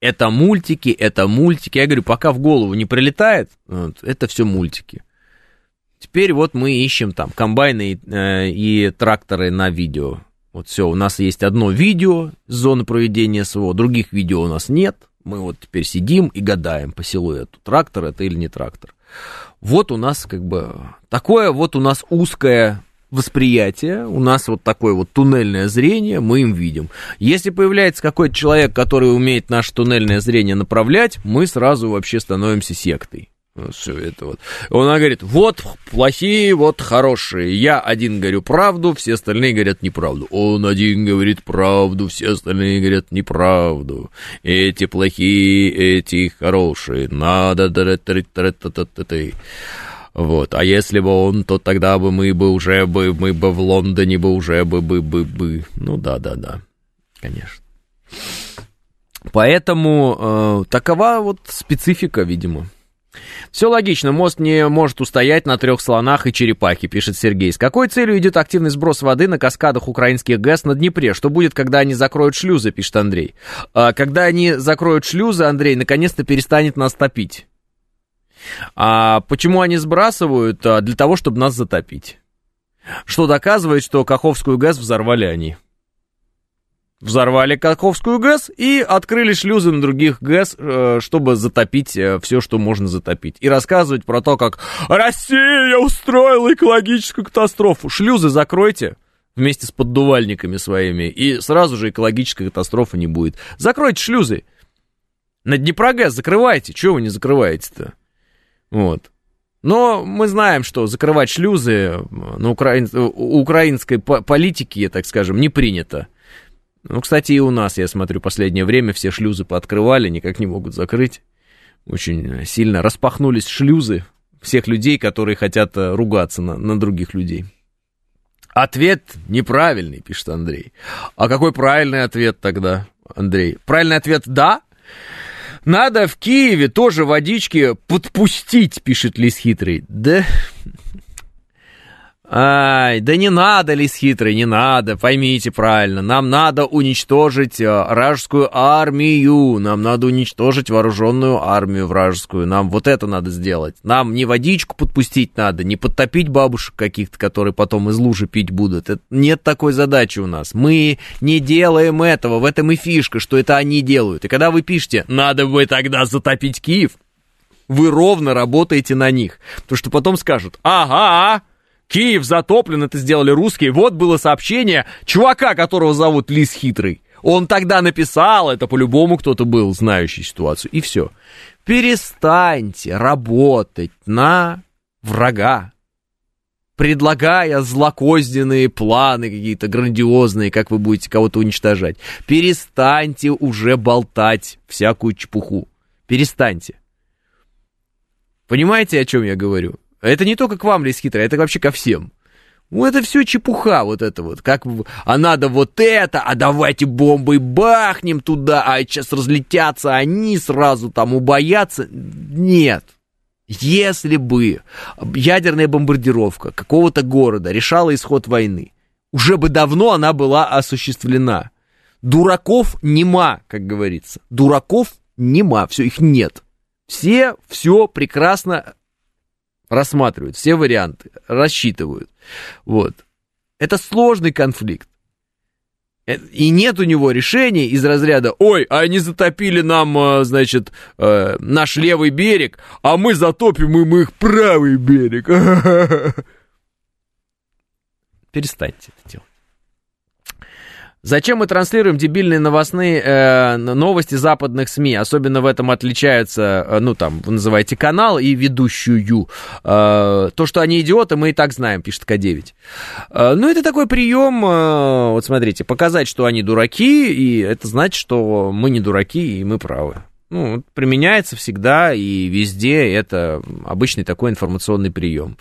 Это мультики, это мультики. Я говорю, пока в голову не прилетает, вот, это все мультики. Теперь вот мы ищем там комбайны и, э, и тракторы на видео. Вот все, у нас есть одно видео с зоны проведения СВО, других видео у нас нет. Мы вот теперь сидим и гадаем по силуэту, трактор это или не трактор. Вот у нас как бы такое вот у нас узкое восприятие, у нас вот такое вот туннельное зрение, мы им видим. Если появляется какой-то человек, который умеет наше туннельное зрение направлять, мы сразу вообще становимся сектой. Все это вот. Он говорит, вот плохие, вот хорошие. Я один говорю правду, все остальные говорят неправду. Он один говорит правду, все остальные говорят неправду. Эти плохие, эти хорошие. Надо... Вот, а если бы он, то тогда бы мы бы уже бы, мы бы в Лондоне бы уже бы, бы, бы, бы. Ну да, да, да, конечно. Поэтому э, такова вот специфика, видимо. Все логично, мост не может устоять на трех слонах и черепахе, пишет Сергей. С какой целью идет активный сброс воды на каскадах украинских ГЭС на Днепре? Что будет, когда они закроют шлюзы, пишет Андрей. А, когда они закроют шлюзы, Андрей, наконец-то перестанет нас топить. А почему они сбрасывают? А, для того, чтобы нас затопить. Что доказывает, что Каховскую ГЭС взорвали они взорвали Каховскую ГЭС и открыли шлюзы на других ГЭС, э, чтобы затопить э, все, что можно затопить. И рассказывать про то, как Россия устроила экологическую катастрофу. Шлюзы закройте вместе с поддувальниками своими, и сразу же экологической катастрофы не будет. Закройте шлюзы. На Днепрогэс закрывайте. Чего вы не закрываете-то? Вот. Но мы знаем, что закрывать шлюзы на украин... у украинской политики, так скажем, не принято. Ну, кстати, и у нас, я смотрю, последнее время все шлюзы пооткрывали, никак не могут закрыть. Очень сильно распахнулись шлюзы всех людей, которые хотят э, ругаться на, на других людей. Ответ неправильный, пишет Андрей. А какой правильный ответ тогда, Андрей? Правильный ответ «да». Надо в Киеве тоже водички подпустить, пишет Лис Хитрый. Да Ай, да не надо, лис хитрый, не надо, поймите правильно. Нам надо уничтожить э, вражескую армию. Нам надо уничтожить вооруженную армию вражескую. Нам вот это надо сделать. Нам не водичку подпустить надо, не подтопить бабушек каких-то, которые потом из лужи пить будут. Это, нет такой задачи у нас. Мы не делаем этого. В этом и фишка, что это они делают. И когда вы пишете, надо бы тогда затопить Киев, вы ровно работаете на них. Потому что потом скажут, ага, Киев затоплен, это сделали русские. Вот было сообщение чувака, которого зовут Лис Хитрый. Он тогда написал, это по-любому кто-то был, знающий ситуацию. И все. Перестаньте работать на врага, предлагая злокозненные планы какие-то грандиозные, как вы будете кого-то уничтожать. Перестаньте уже болтать всякую чепуху. Перестаньте. Понимаете, о чем я говорю? Это не только к вам, Лис Хитрый, это вообще ко всем. Ну, это все чепуха вот это вот. Как, а надо вот это, а давайте бомбой бахнем туда, а сейчас разлетятся они сразу там убоятся. Нет. Если бы ядерная бомбардировка какого-то города решала исход войны, уже бы давно она была осуществлена. Дураков нема, как говорится. Дураков нема, все, их нет. Все все прекрасно рассматривают все варианты, рассчитывают. Вот. Это сложный конфликт. Э, и нет у него решения из разряда «Ой, а они затопили нам, э, значит, э, наш левый берег, а мы затопим им их правый берег». Перестаньте это делать. Зачем мы транслируем дебильные новостные э, новости западных СМИ? Особенно в этом отличаются, э, ну там, вы называете канал и ведущую. Э, то, что они идиоты, мы и так знаем, пишет К9. Э, ну, это такой прием, э, вот смотрите, показать, что они дураки, и это значит, что мы не дураки, и мы правы. Ну, применяется всегда и везде, это обычный такой информационный прием.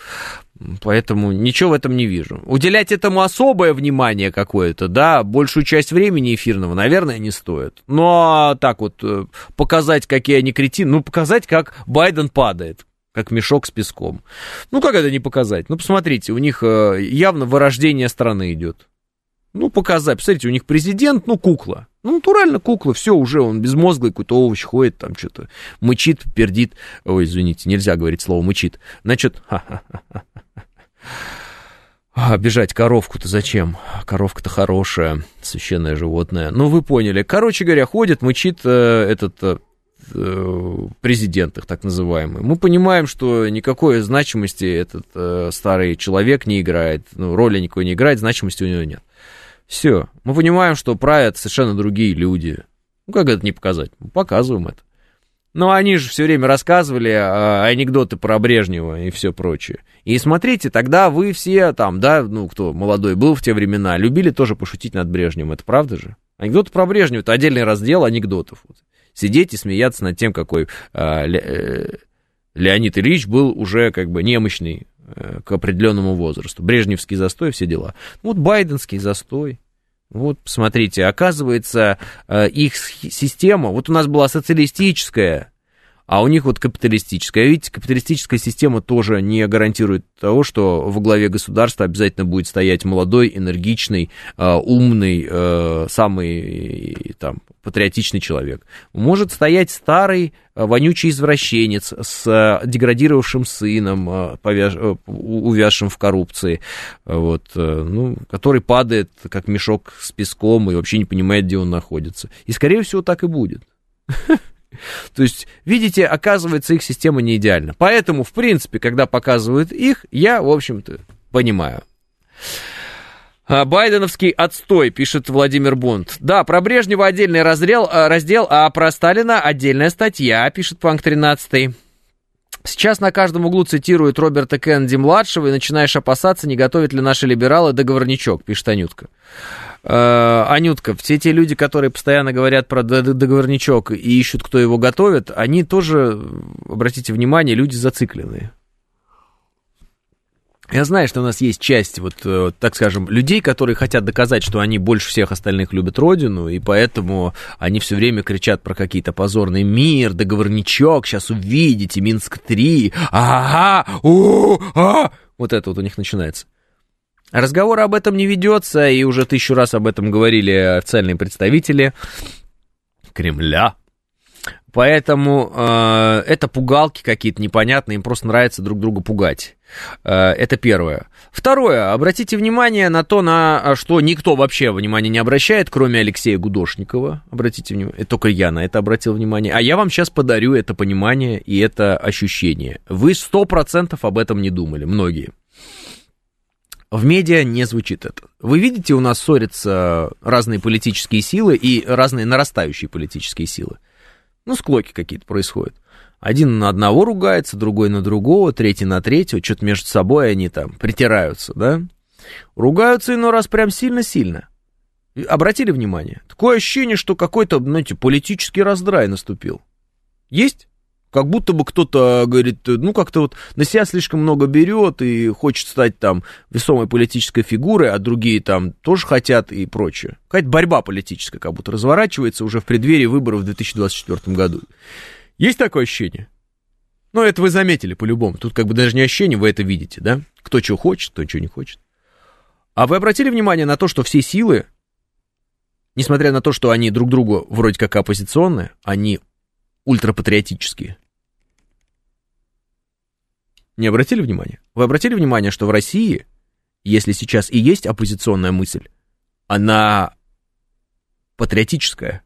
Поэтому ничего в этом не вижу. Уделять этому особое внимание какое-то, да, большую часть времени эфирного, наверное, не стоит. Но так вот э, показать, какие они кретины, ну, показать, как Байден падает, как мешок с песком. Ну, как это не показать? Ну, посмотрите, у них э, явно вырождение страны идет. Ну, показать. Посмотрите, у них президент, ну, кукла. Ну, натурально кукла, все, уже он безмозглый какой-то овощ ходит, там что-то мычит, пердит. Ой, извините, нельзя говорить слово мычит. Значит. А, бежать коровку-то зачем? Коровка-то хорошая, священное животное. Ну, вы поняли. Короче говоря, ходит, мычит э, этот э, э, президент их так называемый. Мы понимаем, что никакой значимости этот э, старый человек не играет, ну, роли никакой не играет, значимости у него нет. Все. Мы понимаем, что правят совершенно другие люди. Ну, как это не показать? Мы показываем это. Но они же все время рассказывали а, анекдоты про Брежнева и все прочее. И смотрите, тогда вы все там, да, ну, кто молодой был в те времена, любили тоже пошутить над Брежневым, это правда же? Анекдоты про Брежнева, это отдельный раздел анекдотов. Вот. Сидеть и смеяться над тем, какой а, Ле, э, Леонид Ильич был уже как бы немощный э, к определенному возрасту. Брежневский застой, все дела. Вот байденский застой. Вот, посмотрите, оказывается, э, их система, вот у нас была социалистическая, а у них вот капиталистическая. Видите, капиталистическая система тоже не гарантирует того, что во главе государства обязательно будет стоять молодой, энергичный, э, умный, э, самый там, патриотичный человек. Может стоять старый, вонючий извращенец с деградировавшим сыном, повяж... увязшим в коррупции, вот, ну, который падает как мешок с песком и вообще не понимает, где он находится. И, скорее всего, так и будет. То есть, видите, оказывается, их система не идеальна. Поэтому, в принципе, когда показывают их, я, в общем-то, понимаю. А, Байденовский отстой, пишет Владимир Бунт. Да, про Брежнева отдельный раздел, а, раздел, а про Сталина отдельная статья, пишет Панк 13. Сейчас на каждом углу цитируют Роберта Кеннеди-младшего, и начинаешь опасаться, не готовят ли наши либералы договорничок, пишет Анютка. Э, Анютка, все те люди, которые постоянно говорят про договорничок и ищут, кто его готовит, они тоже, обратите внимание, люди зацикленные. Я знаю, что у нас есть часть, вот, э, так скажем, людей, которые хотят доказать, что они больше всех остальных любят Родину, и поэтому они все время кричат про какие-то позорный мир, договорничок, сейчас увидите, Минск-3, ага, о, а, вот это вот у них начинается. Разговор об этом не ведется, и уже тысячу раз об этом говорили официальные представители Кремля. Поэтому э, это пугалки какие-то непонятные, им просто нравится друг друга пугать. Э, это первое. Второе. Обратите внимание на то, на что никто вообще внимания не обращает, кроме Алексея Гудошникова. Обратите внимание. Только я на это обратил внимание. А я вам сейчас подарю это понимание и это ощущение. Вы сто процентов об этом не думали, многие. В медиа не звучит это. Вы видите, у нас ссорятся разные политические силы и разные нарастающие политические силы. Ну, склоки какие-то происходят. Один на одного ругается, другой на другого, третий на третьего, что-то между собой они там притираются, да? Ругаются иной раз прям сильно-сильно. Обратили внимание? Такое ощущение, что какой-то, знаете, политический раздрай наступил. Есть? Как будто бы кто-то говорит, ну, как-то вот на себя слишком много берет и хочет стать там весомой политической фигурой, а другие там тоже хотят и прочее. Какая-то борьба политическая как будто разворачивается уже в преддверии выборов в 2024 году. Есть такое ощущение? Ну, это вы заметили по-любому. Тут как бы даже не ощущение, вы это видите, да? Кто что хочет, кто что не хочет. А вы обратили внимание на то, что все силы, несмотря на то, что они друг другу вроде как оппозиционные, они ультрапатриотические. Не обратили внимания? Вы обратили внимание, что в России, если сейчас и есть оппозиционная мысль, она патриотическая.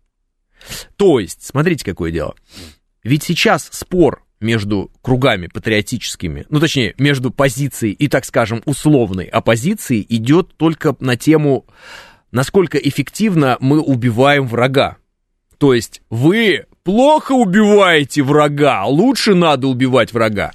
То есть, смотрите, какое дело. Ведь сейчас спор между кругами патриотическими, ну точнее, между позицией и, так скажем, условной оппозицией идет только на тему, насколько эффективно мы убиваем врага. То есть вы плохо убиваете врага, лучше надо убивать врага.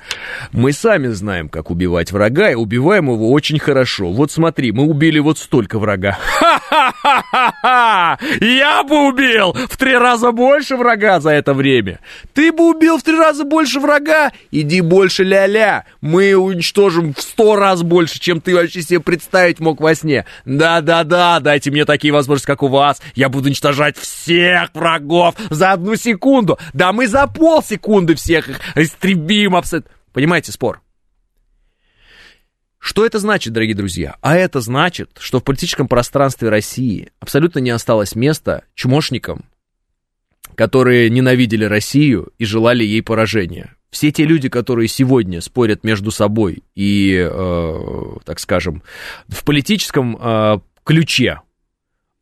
Мы сами знаем, как убивать врага, и убиваем его очень хорошо. Вот смотри, мы убили вот столько врага. Ха-ха-ха-ха! Я бы убил в три раза больше врага за это время. Ты бы убил в три раза больше врага? Иди больше ля-ля. Мы уничтожим в сто раз больше, чем ты вообще себе представить мог во сне. Да-да-да, дайте мне такие возможности, как у вас. Я буду уничтожать всех врагов за одну секунду секунду. Да мы за полсекунды всех их истребим абсолютно. Понимаете спор? Что это значит, дорогие друзья? А это значит, что в политическом пространстве России абсолютно не осталось места чмошникам, которые ненавидели Россию и желали ей поражения. Все те люди, которые сегодня спорят между собой и, э, так скажем, в политическом э, ключе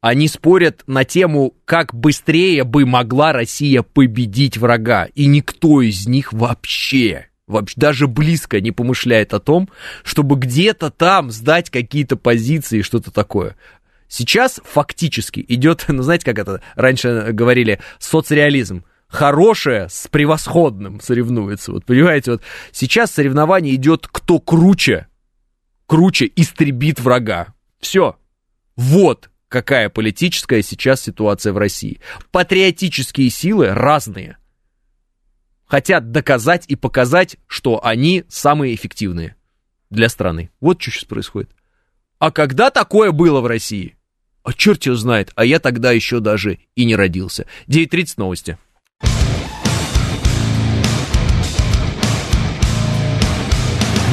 они спорят на тему, как быстрее бы могла Россия победить врага. И никто из них вообще, вообще даже близко не помышляет о том, чтобы где-то там сдать какие-то позиции, что-то такое. Сейчас фактически идет, ну знаете, как это раньше говорили, соцреализм. Хорошее с превосходным соревнуется. Вот понимаете, вот сейчас соревнование идет, кто круче, круче истребит врага. Все. Вот какая политическая сейчас ситуация в России. Патриотические силы разные. Хотят доказать и показать, что они самые эффективные для страны. Вот что сейчас происходит. А когда такое было в России? А черт его знает, а я тогда еще даже и не родился. 9.30 новости.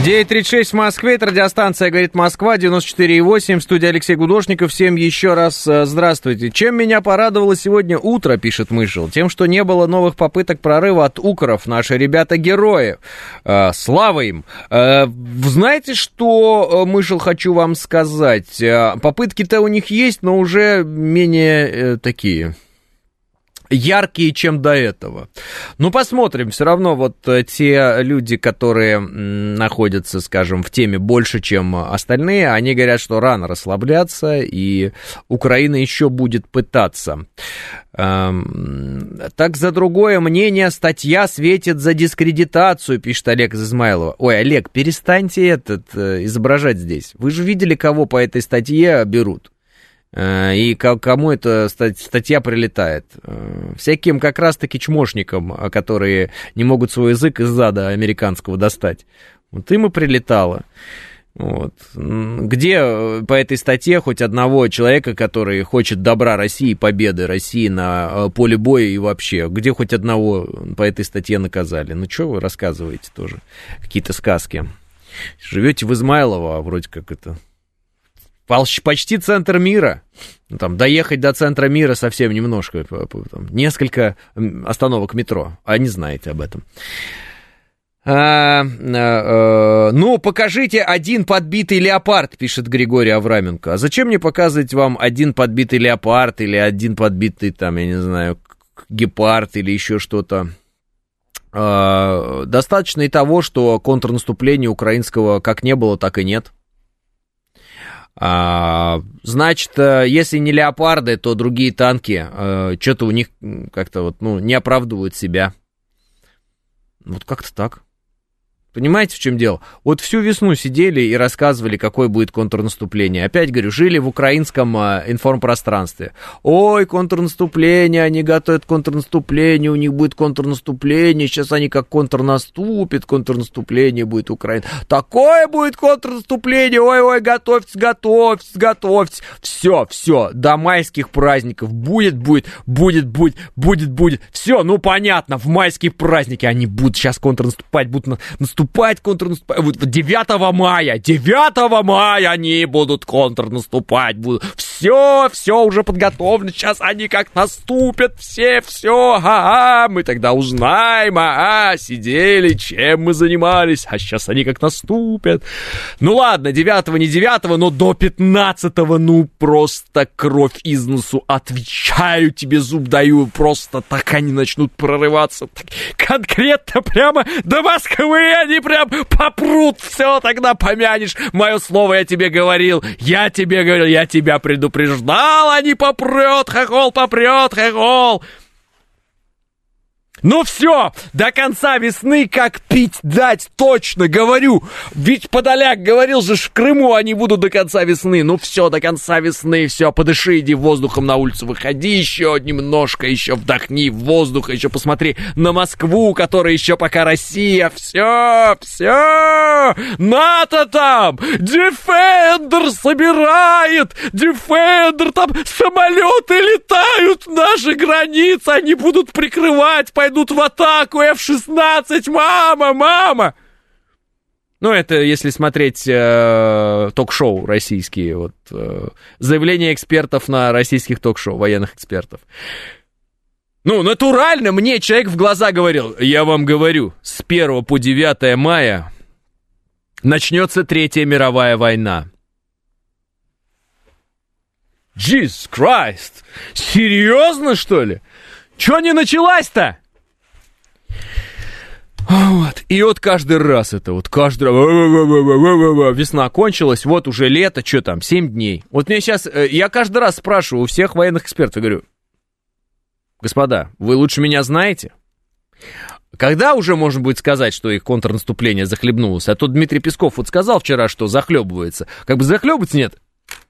9.36 в Москве, это радиостанция «Говорит Москва», 94.8, в студии Алексей Гудошников. Всем еще раз э, здравствуйте. Чем меня порадовало сегодня утро, пишет Мышел, тем, что не было новых попыток прорыва от укров. Наши ребята-герои. Э, слава им. Э, знаете, что, Мышел, хочу вам сказать? Попытки-то у них есть, но уже менее такие яркие, чем до этого. Ну, посмотрим. Все равно вот э, те люди, которые находятся, скажем, в теме больше, чем остальные, они говорят, что рано расслабляться, и Украина еще будет пытаться. Эм, так за другое мнение статья светит за дискредитацию, пишет Олег из Измайлова. Ой, Олег, перестаньте этот э, изображать здесь. Вы же видели, кого по этой статье берут. Э, и кому эта статья прилетает. Э, всяким как раз-таки чмошникам, которые не могут свой язык из зада американского достать. Вот им и прилетало. Вот. Где э, по этой статье хоть одного человека, который хочет добра России, победы России на поле боя и вообще, где хоть одного по этой статье наказали? Ну, что вы рассказываете тоже? Какие-то сказки. Живете в Измайлово, а вроде как это... Почти центр мира. Ну, там, доехать до центра мира совсем немножко. Там, несколько остановок метро. А не знаете об этом. А, а, а, ну, покажите один подбитый леопард, пишет Григорий Авраменко. А зачем мне показывать вам один подбитый леопард или один подбитый, там, я не знаю, гепард или еще что-то? А, достаточно и того, что контрнаступления украинского как не было, так и нет. А, значит, если не леопарды, то другие танки а, что-то у них как-то вот, ну, не оправдывают себя. Вот как-то так. Понимаете, в чем дело? Вот всю весну сидели и рассказывали, какое будет контрнаступление. Опять говорю, жили в украинском а, информпространстве. Ой, контрнаступление, они готовят контрнаступление, у них будет контрнаступление, сейчас они как контрнаступят, контрнаступление будет Украина. Такое будет контрнаступление, ой-ой, готовьтесь, готовьтесь, готовьтесь. Все, все, до майских праздников будет, будет, будет, будет, будет, будет. Все, ну понятно, в майские праздники они будут сейчас контрнаступать, будут наступать наступать, контрнаступать. Вот 9 мая, 9 мая они будут контрнаступать. Будут. Все, все уже подготовлено. Сейчас они как наступят, все, все, ага, мы тогда узнаем, ага, сидели, чем мы занимались, а сейчас они как наступят. Ну ладно, 9 не 9 но до 15 ну просто кровь из носу. Отвечаю тебе, зуб даю, просто так они начнут прорываться. Так, конкретно прямо до Москвы они они прям попрут, все, тогда помянешь. Мое слово я тебе говорил, я тебе говорил, я тебя предупреждал, они попрет, хохол попрет, хохол. Ну все, до конца весны как пить дать, точно говорю. Ведь Подоляк говорил же, в Крыму они будут до конца весны. Ну все, до конца весны, все, подыши, иди воздухом на улицу, выходи еще немножко, еще вдохни воздух, еще посмотри на Москву, которая еще пока Россия. Все, все, НАТО там, Дефендер собирает, Дефендер там, самолеты летают, наши границы, они будут прикрывать, пойдут в атаку, F-16, мама, мама! Ну, это если смотреть э, ток-шоу российские, вот, э, заявления экспертов на российских ток-шоу, военных экспертов. Ну, натурально мне человек в глаза говорил, я вам говорю, с 1 по 9 мая начнется Третья мировая война. Jesus Christ! Серьезно, что ли? Чё не началась-то? Вот. И вот каждый раз это, вот каждый раз, весна кончилась, вот уже лето, что там, 7 дней. Вот мне сейчас, я каждый раз спрашиваю у всех военных экспертов, говорю, господа, вы лучше меня знаете? Когда уже можно будет сказать, что их контрнаступление захлебнулось? А то Дмитрий Песков вот сказал вчера, что захлебывается. Как бы захлебываться нет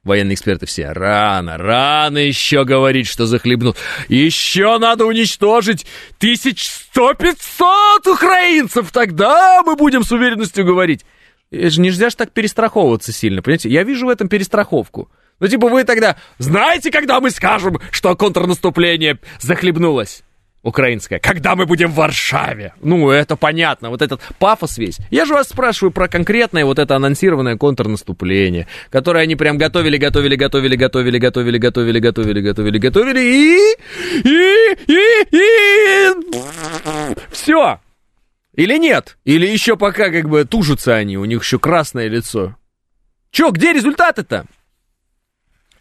военные эксперты все, рано, рано еще говорить, что захлебнул. Еще надо уничтожить тысяч сто пятьсот украинцев, тогда мы будем с уверенностью говорить. Же нельзя же так перестраховываться сильно, понимаете? Я вижу в этом перестраховку. Ну, типа, вы тогда знаете, когда мы скажем, что контрнаступление захлебнулось? Украинская. Когда мы будем в Варшаве? Ну, это понятно, вот этот пафос весь. Я же вас спрашиваю про конкретное вот это анонсированное контрнаступление, которое они прям готовили, готовили, готовили, готовили, готовили, готовили, готовили, готовили, готовили, и... и... и... и... Все. Или нет? Или еще пока как бы тужатся они, у них еще красное лицо. Че, где результаты-то?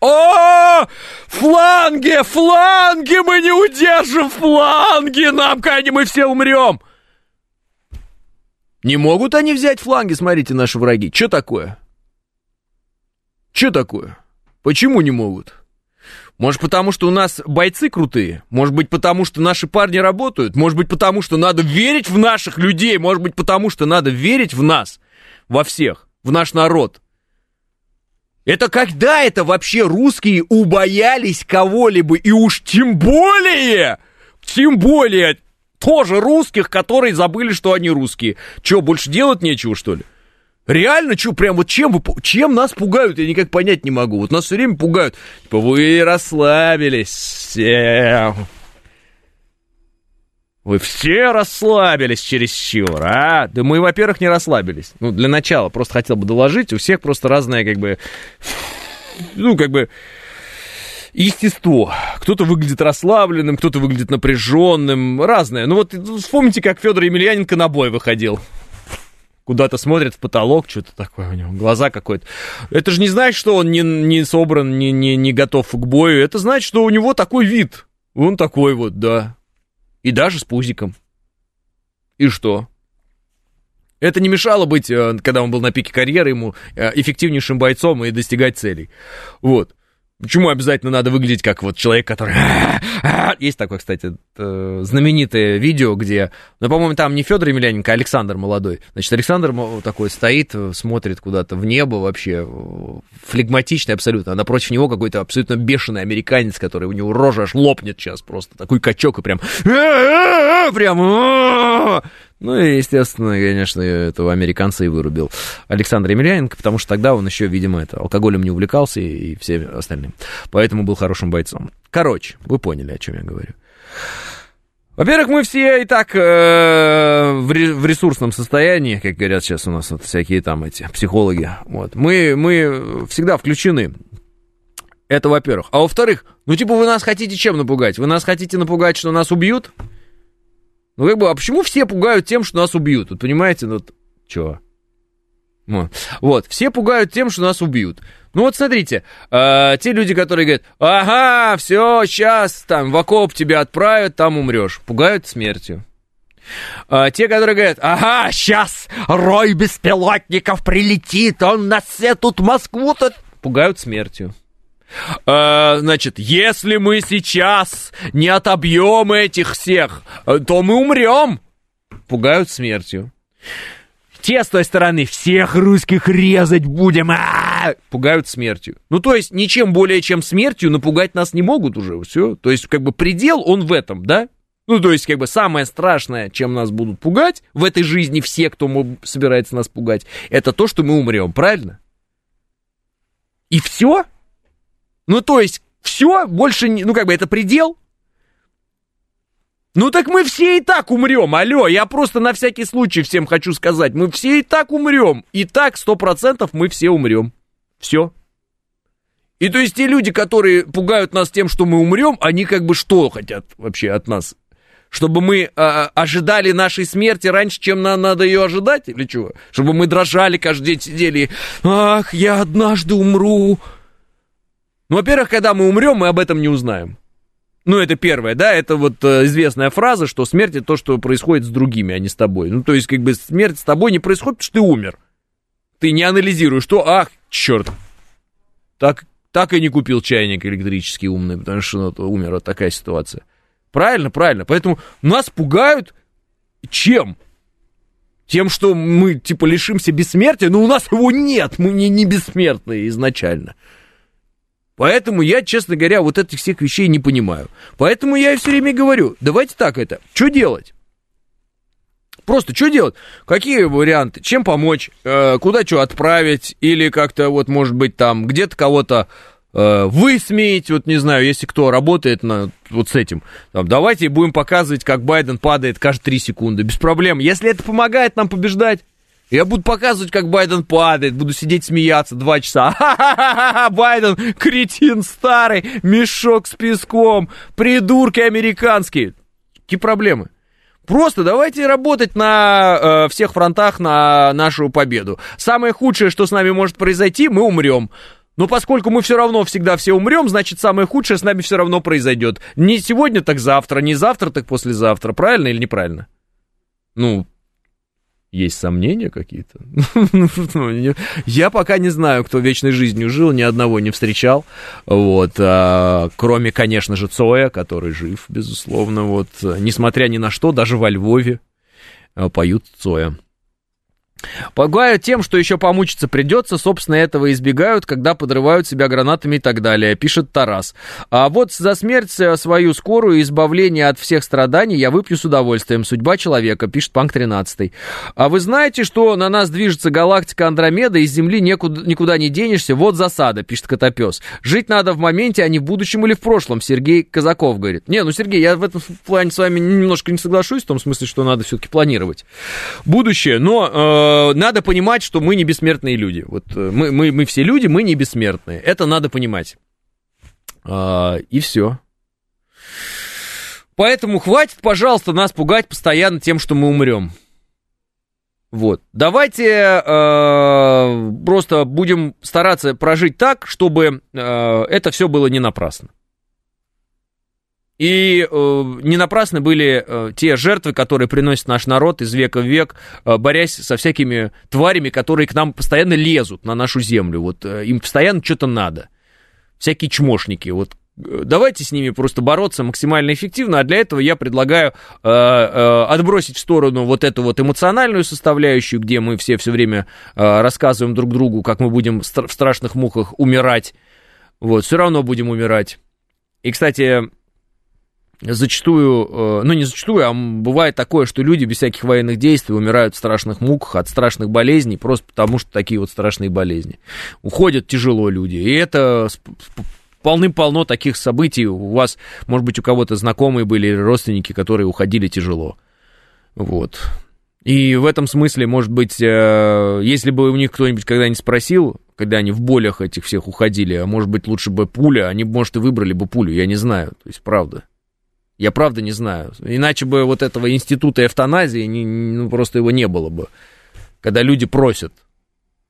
О, фланги, фланги, мы не удержим фланги, нам, конечно, мы все умрем. Не могут они взять фланги, смотрите, наши враги. Что такое? Что такое? Почему не могут? Может, потому что у нас бойцы крутые? Может быть, потому что наши парни работают? Может быть, потому что надо верить в наших людей? Может быть, потому что надо верить в нас, во всех, в наш народ? Это когда это вообще русские убоялись кого-либо, и уж тем более, тем более тоже русских, которые забыли, что они русские. Че, больше делать нечего, что ли? Реально, что, прям вот чем, вы, чем нас пугают, я никак понять не могу. Вот нас все время пугают. Типа, вы расслабились. Вы все расслабились чересчур, а? Да мы, во-первых, не расслабились. Ну, для начала, просто хотел бы доложить, у всех просто разное, как бы, ну, как бы, естество. Кто-то выглядит расслабленным, кто-то выглядит напряженным, разное. Ну вот вспомните, как Федор Емельяненко на бой выходил куда-то смотрит в потолок, что-то такое у него, глаза какой-то. Это же не значит, что он не, не собран, не, не, не готов к бою. Это значит, что у него такой вид. Он такой вот, да. И даже с пузиком. И что? Это не мешало быть, э, когда он был на пике карьеры, ему э, эффективнейшим бойцом и достигать целей. Вот. Почему обязательно надо выглядеть как вот человек, который... Есть такое, кстати, знаменитое видео, где... Ну, по-моему, там не Федор Емельяненко, а Александр молодой. Значит, Александр такой стоит, смотрит куда-то в небо вообще, флегматичный абсолютно. А напротив него какой-то абсолютно бешеный американец, который у него рожа аж лопнет сейчас просто. Такой качок и прям... Прям... Ну и, естественно, конечно, этого американца и вырубил Александр Емельяненко, потому что тогда он еще, видимо, это, алкоголем не увлекался и, и все остальным. Поэтому был хорошим бойцом. Короче, вы поняли, о чем я говорю. Во-первых, мы все и так э, в, в ресурсном состоянии, как говорят сейчас у нас вот всякие там эти психологи. Вот. Мы, мы всегда включены. Это во-первых. А во-вторых, ну типа вы нас хотите чем напугать? Вы нас хотите напугать, что нас убьют? Ну, как бы, а почему все пугают тем, что нас убьют? Вот понимаете, ну, чё? Вот. вот, все пугают тем, что нас убьют. Ну вот смотрите, э, те люди, которые говорят, ага, все, сейчас там в окоп тебя отправят, там умрешь, пугают смертью. А, те, которые говорят, ага, сейчас рой беспилотников прилетит, он нас все тут Москву-то... Пугают смертью. Э, значит, если мы сейчас не отобьем этих всех, э, то мы умрем. Пугают смертью. Те с той стороны, всех русских резать будем, а пугают смертью. Ну, то есть, ничем более, чем смертью напугать нас не могут уже, все. То есть, как бы, предел, он в этом, да? Ну, то есть, как бы, самое страшное, чем нас будут пугать в этой жизни все, кто собирается нас пугать, это то, что мы умрем, правильно? И все? Ну, то есть, все, больше, не, ну, как бы, это предел? Ну, так мы все и так умрем, алло, я просто на всякий случай всем хочу сказать, мы все и так умрем, и так, сто процентов мы все умрем, все. И то есть те люди, которые пугают нас тем, что мы умрем, они как бы что хотят вообще от нас? Чтобы мы э, ожидали нашей смерти раньше, чем нам надо ее ожидать, или чего? Чтобы мы дрожали каждый день, сидели, ах, я однажды умру, ну, во-первых, когда мы умрем, мы об этом не узнаем. Ну, это первое, да, это вот э, известная фраза, что смерть это то, что происходит с другими, а не с тобой. Ну, то есть, как бы смерть с тобой не происходит, потому что ты умер. Ты не анализируешь, что, ах, черт, так, так и не купил чайник электрический умный, потому что ну, умер, вот такая ситуация. Правильно, правильно. Поэтому нас пугают чем? Тем, что мы, типа, лишимся бессмертия, но у нас его нет, мы не, не бессмертные изначально. Поэтому я, честно говоря, вот этих всех вещей не понимаю. Поэтому я все время говорю, давайте так это, что делать? Просто что делать? Какие варианты? Чем помочь? Э, куда что отправить? Или как-то вот, может быть, там где-то кого-то э, высмеять? Вот не знаю, если кто работает на, вот с этим. Там, давайте будем показывать, как Байден падает каждые 3 секунды. Без проблем. Если это помогает нам побеждать, я буду показывать, как Байден падает, буду сидеть смеяться два часа. Ха-ха-ха, Байден, кретин старый, мешок с песком, придурки американские. Какие проблемы? Просто давайте работать на э, всех фронтах на нашу победу. Самое худшее, что с нами может произойти, мы умрем. Но поскольку мы все равно всегда все умрем, значит, самое худшее с нами все равно произойдет. Не сегодня, так завтра, не завтра, так послезавтра. Правильно или неправильно? Ну, есть сомнения какие-то? Я пока не знаю, кто вечной жизнью жил, ни одного не встречал. Вот, а, кроме, конечно же, Цоя, который жив, безусловно. Вот, несмотря ни на что, даже во Львове а, поют Цоя. Пугают тем, что еще помучиться придется, собственно, этого избегают, когда подрывают себя гранатами и так далее, пишет Тарас. А вот за смерть э, свою скорую и избавление от всех страданий я выпью с удовольствием. Судьба человека, пишет Панк 13. А вы знаете, что на нас движется галактика Андромеда, из Земли некуда, никуда не денешься, вот засада, пишет Котопес. Жить надо в моменте, а не в будущем или в прошлом, Сергей Казаков говорит. Не, ну, Сергей, я в этом плане с вами немножко не соглашусь, в том смысле, что надо все-таки планировать будущее, но... Э, Э, надо понимать, что мы не бессмертные люди. Вот э, мы, мы, мы все люди, мы не бессмертные. Это надо понимать. А, и все. Поэтому хватит, пожалуйста, нас пугать постоянно тем, что мы умрем. Вот. Давайте э, просто будем стараться прожить так, чтобы э, это все было не напрасно. И э, не напрасно были э, те жертвы, которые приносит наш народ из века в век, э, борясь со всякими тварями, которые к нам постоянно лезут на нашу землю. Вот э, им постоянно что-то надо. Всякие чмошники. Вот э, давайте с ними просто бороться максимально эффективно, а для этого я предлагаю э, э, отбросить в сторону вот эту вот эмоциональную составляющую, где мы все все время э, рассказываем друг другу, как мы будем в страшных мухах умирать. Вот, все равно будем умирать. И, кстати, зачастую, э, ну не зачастую, а бывает такое, что люди без всяких военных действий умирают в страшных муках от страшных болезней, просто потому что такие вот страшные болезни. Уходят тяжело люди, и это полным-полно таких событий. У вас, может быть, у кого-то знакомые были родственники, которые уходили тяжело. Вот. И в этом смысле, может быть, э, если бы у них кто-нибудь когда-нибудь спросил, когда они в болях этих всех уходили, а может быть, лучше бы пуля, они, может, и выбрали бы пулю, я не знаю, то есть, правда. Я правда не знаю. Иначе бы вот этого института эвтаназии, не, ну, просто его не было бы. Когда люди просят,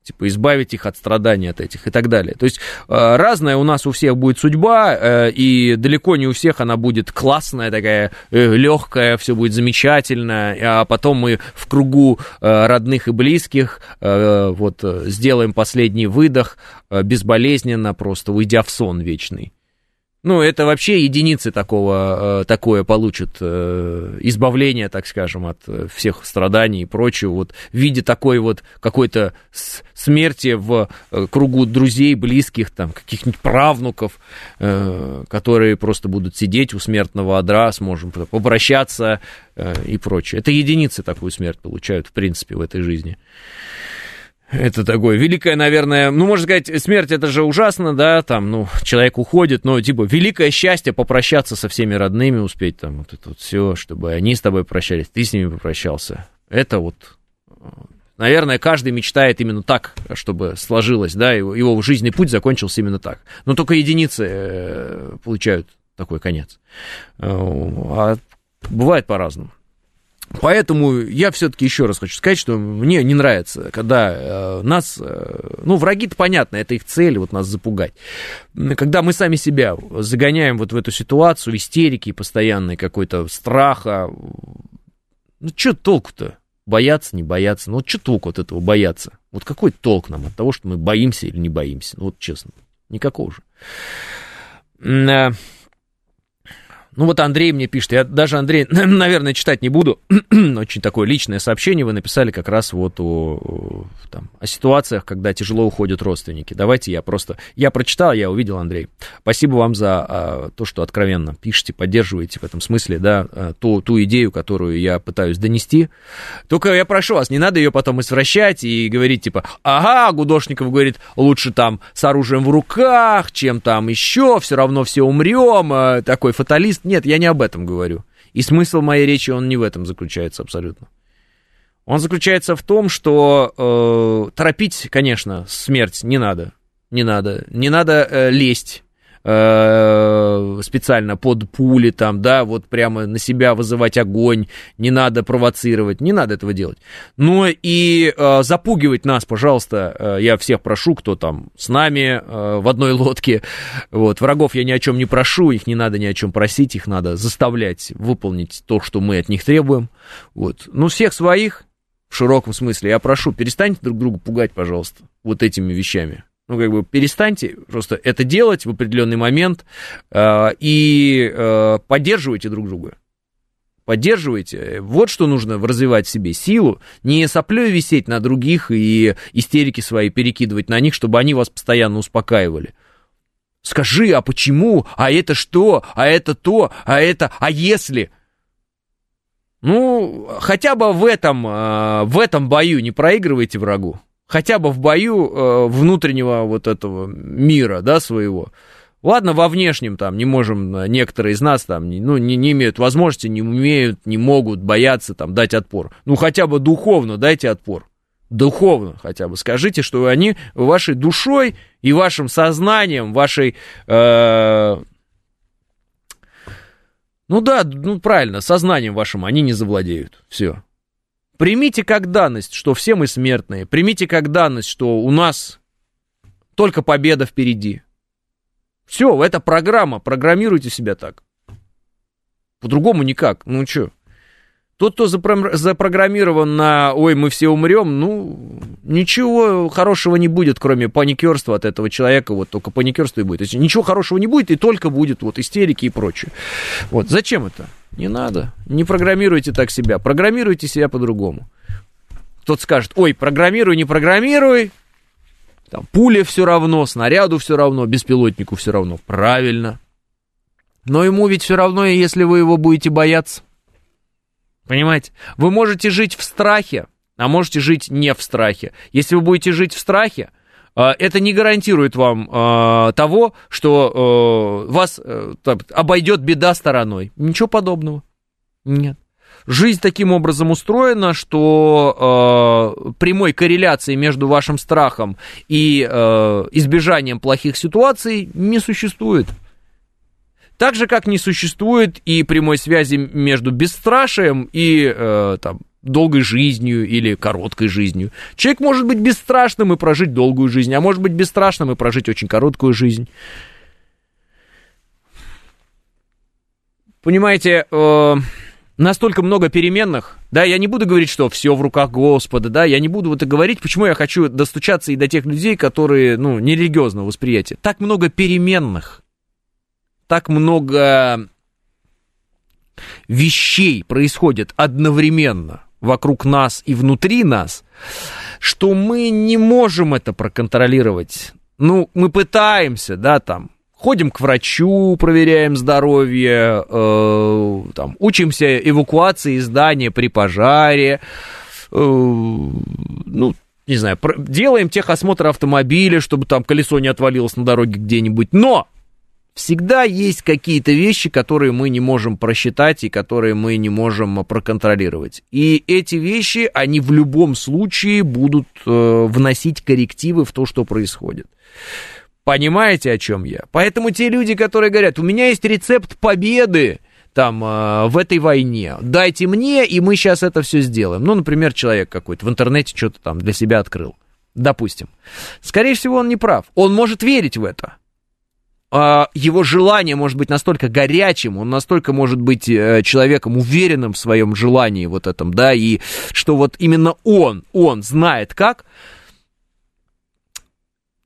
типа, избавить их от страданий от этих и так далее. То есть э, разная у нас у всех будет судьба, э, и далеко не у всех она будет классная, такая э, легкая, все будет замечательно, а потом мы в кругу родных и близких вот сделаем последний выдох безболезненно, просто уйдя в сон вечный. Ну, это вообще единицы такого, э, такое получат э, избавление, так скажем, от э, всех страданий и прочего, вот в виде такой вот какой-то смерти в кругу друзей, близких, там, каких-нибудь правнуков, которые просто будут сидеть у смертного одра, сможем попрощаться и прочее. Это единицы такую смерть получают, в принципе, в этой жизни. Это такое великое, наверное, ну, можно сказать, смерть это же ужасно, да, там, ну, человек уходит, но, типа, великое счастье попрощаться со всеми родными, успеть там вот это вот все, чтобы они с тобой прощались, ты с ними попрощался. Это вот, наверное, каждый мечтает именно так, чтобы сложилось, да, его, его жизненный путь закончился именно так. Но только единицы э, получают такой конец. Э, а бывает по-разному. Поэтому я все-таки еще раз хочу сказать, что мне не нравится, когда э, нас, э, ну, враги-то понятно, это их цель, вот нас запугать. Когда мы сами себя загоняем вот в эту ситуацию истерики постоянной, какой-то страха, ну, что толку-то? Бояться, не бояться? Ну, вот что толку от этого бояться? Вот какой толк нам от того, что мы боимся или не боимся? Ну, вот честно, никакого же. Ну вот Андрей мне пишет, я даже Андрей, наверное, читать не буду, очень такое личное сообщение вы написали как раз вот о, там, о ситуациях, когда тяжело уходят родственники. Давайте я просто, я прочитал, я увидел, Андрей. Спасибо вам за а, то, что откровенно пишете, поддерживаете в этом смысле, да, а, ту, ту идею, которую я пытаюсь донести. Только я прошу вас, не надо ее потом извращать и говорить типа, ага, Гудошников говорит, лучше там с оружием в руках, чем там еще, все равно все умрем, а, такой фаталист нет, я не об этом говорю. И смысл моей речи, он не в этом заключается абсолютно. Он заключается в том, что э, торопить, конечно, смерть не надо. Не надо. Не надо э, лезть Э, специально под пули там, да, вот прямо на себя вызывать огонь, не надо провоцировать, не надо этого делать. Но и э, запугивать нас, пожалуйста, э, я всех прошу, кто там с нами э, в одной лодке, вот, врагов я ни о чем не прошу, их не надо ни о чем просить, их надо заставлять выполнить то, что мы от них требуем, вот. Ну, всех своих, в широком смысле, я прошу, перестаньте друг друга пугать, пожалуйста, вот этими вещами. Ну, как бы перестаньте просто это делать в определенный момент э, и э, поддерживайте друг друга. поддерживаете. Вот что нужно развивать в себе силу, не соплей висеть на других и истерики свои перекидывать на них, чтобы они вас постоянно успокаивали. Скажи, а почему? А это что? А это то? А это? А если? Ну, хотя бы в этом, э, в этом бою не проигрывайте врагу. Хотя бы в бою э, внутреннего вот этого мира, да, своего. Ладно, во внешнем там не можем, э, некоторые из нас там, ну, не, не имеют возможности, не умеют, не могут, боятся там дать отпор. Ну, хотя бы духовно дайте отпор. Духовно хотя бы скажите, что они вашей душой и вашим сознанием, вашей... Э, ну да, ну правильно, сознанием вашим они не завладеют. Все. Примите как данность, что все мы смертные. Примите как данность, что у нас только победа впереди. Все, это программа, программируйте себя так. По-другому никак. Ну что? Тот, кто запрограммирован на «Ой, мы все умрем», ну, ничего хорошего не будет, кроме паникерства от этого человека, вот только паникерство и будет. То есть ничего хорошего не будет, и только будет вот истерики и прочее. Вот, зачем это? Не надо. Не программируйте так себя, программируйте себя по-другому. Кто-то скажет, ой, программируй, не программируй, там, пуле все равно, снаряду все равно, беспилотнику все равно. Правильно. Но ему ведь все равно, если вы его будете бояться. Понимаете? Вы можете жить в страхе, а можете жить не в страхе. Если вы будете жить в страхе, это не гарантирует вам э, того, что э, вас э, обойдет беда стороной. Ничего подобного. Нет. Жизнь таким образом устроена, что э, прямой корреляции между вашим страхом и э, избежанием плохих ситуаций не существует. Так же, как не существует и прямой связи между бесстрашием и э, там, долгой жизнью или короткой жизнью. Человек может быть бесстрашным и прожить долгую жизнь, а может быть бесстрашным и прожить очень короткую жизнь. Понимаете, э, настолько много переменных, да, я не буду говорить, что все в руках Господа, да, я не буду это говорить, почему я хочу достучаться и до тех людей, которые, ну, нерелигиозного восприятия. Так много переменных, так много вещей происходит одновременно вокруг нас и внутри нас, что мы не можем это проконтролировать. Ну, мы пытаемся, да, там, ходим к врачу, проверяем здоровье, э, там, учимся эвакуации здания при пожаре, э, ну, не знаю, делаем техосмотр автомобиля, чтобы там колесо не отвалилось на дороге где-нибудь, но всегда есть какие-то вещи, которые мы не можем просчитать и которые мы не можем проконтролировать. И эти вещи, они в любом случае будут э, вносить коррективы в то, что происходит. Понимаете, о чем я? Поэтому те люди, которые говорят, у меня есть рецепт победы, там, э, в этой войне. Дайте мне, и мы сейчас это все сделаем. Ну, например, человек какой-то в интернете что-то там для себя открыл. Допустим. Скорее всего, он не прав. Он может верить в это. А, его желание может быть настолько горячим, он настолько может быть э, человеком уверенным в своем желании вот этом, да, и что вот именно он, он знает как,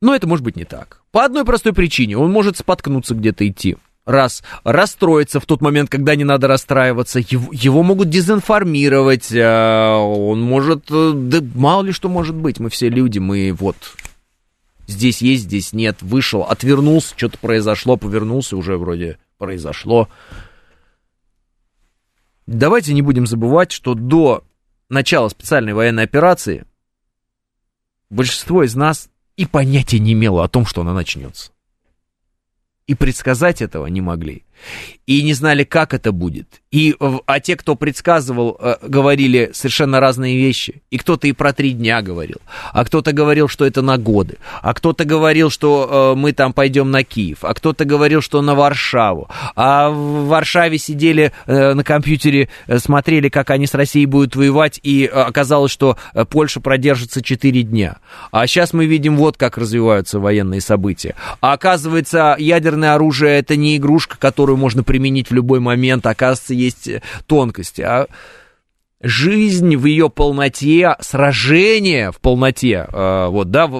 но это может быть не так. По одной простой причине, он может споткнуться где-то идти. Раз, расстроиться в тот момент, когда не надо расстраиваться, его, его могут дезинформировать, э, он может, э, да мало ли что может быть, мы все люди, мы вот здесь есть, здесь нет, вышел, отвернулся, что-то произошло, повернулся, уже вроде произошло. Давайте не будем забывать, что до начала специальной военной операции большинство из нас и понятия не имело о том, что она начнется. И предсказать этого не могли и не знали, как это будет. И, а те, кто предсказывал, э, говорили совершенно разные вещи. И кто-то и про три дня говорил, а кто-то говорил, что это на годы, а кто-то говорил, что э, мы там пойдем на Киев, а кто-то говорил, что на Варшаву. А в Варшаве сидели э, на компьютере, смотрели, как они с Россией будут воевать, и оказалось, что Польша продержится 4 дня. А сейчас мы видим вот, как развиваются военные события. А оказывается, ядерное оружие это не игрушка, которую которую можно применить в любой момент, оказывается, есть э, тонкости. А жизнь в ее полноте, сражение в полноте, э, вот, да,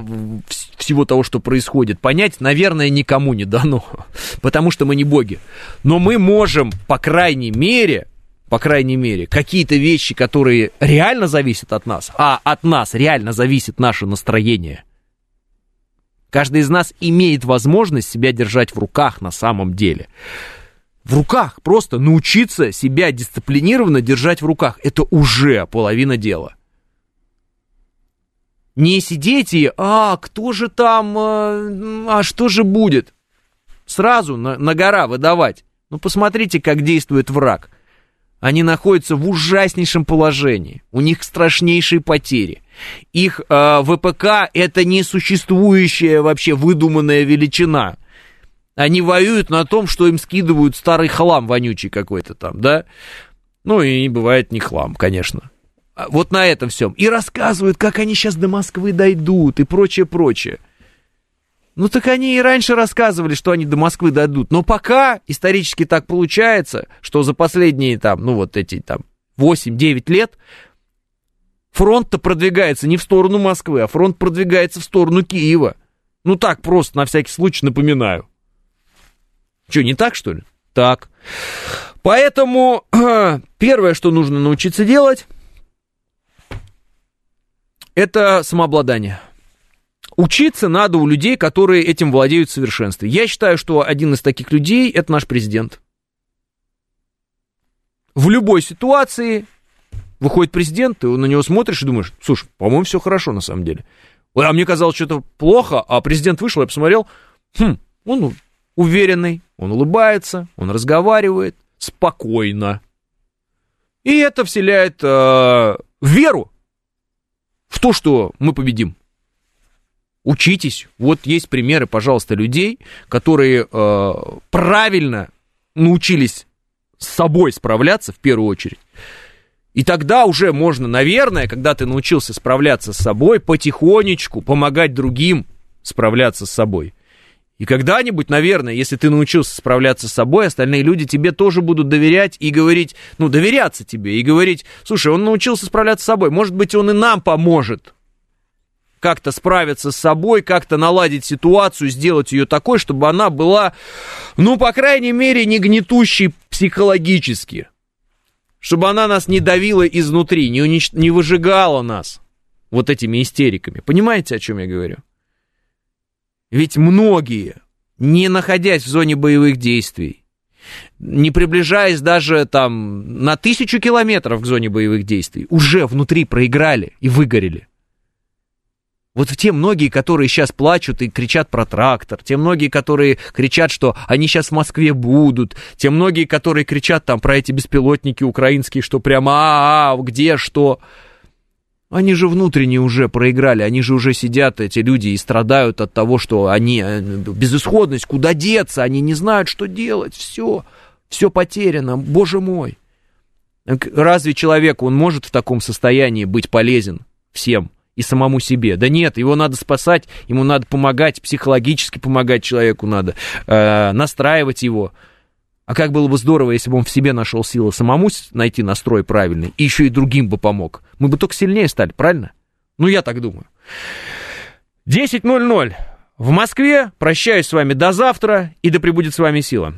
всего того, что происходит, понять, наверное, никому не дано, потому что мы не боги. Но мы можем, по крайней мере, по крайней мере, какие-то вещи, которые реально зависят от нас, а от нас реально зависит наше настроение. Каждый из нас имеет возможность себя держать в руках на самом деле. В руках, просто научиться себя дисциплинированно держать в руках, это уже половина дела. Не сидеть и, а, кто же там, а, а что же будет? Сразу на, на гора выдавать. Ну, посмотрите, как действует враг. Они находятся в ужаснейшем положении. У них страшнейшие потери. Их э, ВПК это несуществующая вообще выдуманная величина. Они воюют на том, что им скидывают старый хлам вонючий какой-то там, да? Ну и бывает не хлам, конечно. А вот на этом всем. И рассказывают, как они сейчас до Москвы дойдут и прочее, прочее. Ну так они и раньше рассказывали, что они до Москвы дойдут. Но пока исторически так получается, что за последние там, ну вот эти там 8-9 лет фронт-то продвигается не в сторону Москвы, а фронт продвигается в сторону Киева. Ну так просто, на всякий случай напоминаю. Что, не так, что ли? Так. Поэтому первое, что нужно научиться делать, это самообладание. Учиться надо у людей, которые этим владеют в совершенстве. Я считаю, что один из таких людей это наш президент. В любой ситуации выходит президент, ты на него смотришь и думаешь, слушай, по-моему, все хорошо на самом деле. А мне казалось, что это плохо, а президент вышел, я посмотрел, хм, он уверенный, он улыбается, он разговаривает спокойно. И это вселяет э, веру в то, что мы победим. Учитесь. Вот есть примеры, пожалуйста, людей, которые э, правильно научились с собой справляться в первую очередь. И тогда уже можно, наверное, когда ты научился справляться с собой, потихонечку помогать другим справляться с собой. И когда-нибудь, наверное, если ты научился справляться с собой, остальные люди тебе тоже будут доверять и говорить, ну, доверяться тебе и говорить, слушай, он научился справляться с собой, может быть, он и нам поможет как-то справиться с собой, как-то наладить ситуацию, сделать ее такой, чтобы она была, ну, по крайней мере, не гнетущей психологически. Чтобы она нас не давила изнутри, не, унич... не выжигала нас вот этими истериками. Понимаете, о чем я говорю? Ведь многие, не находясь в зоне боевых действий, не приближаясь даже там на тысячу километров к зоне боевых действий, уже внутри проиграли и выгорели. Вот те многие, которые сейчас плачут и кричат про трактор, те многие, которые кричат, что они сейчас в Москве будут, те многие, которые кричат там про эти беспилотники украинские, что прямо а, -а, -а где, что... Они же внутренне уже проиграли, они же уже сидят, эти люди, и страдают от того, что они, э, безысходность, куда деться, они не знают, что делать, все, все потеряно, боже мой. Разве человек, он может в таком состоянии быть полезен всем и самому себе? Да нет, его надо спасать, ему надо помогать, психологически помогать человеку надо, э, настраивать его. А как было бы здорово, если бы он в себе нашел силы самому найти настрой правильный, и еще и другим бы помог. Мы бы только сильнее стали, правильно? Ну, я так думаю. 10.00 в Москве. Прощаюсь с вами до завтра, и да пребудет с вами сила.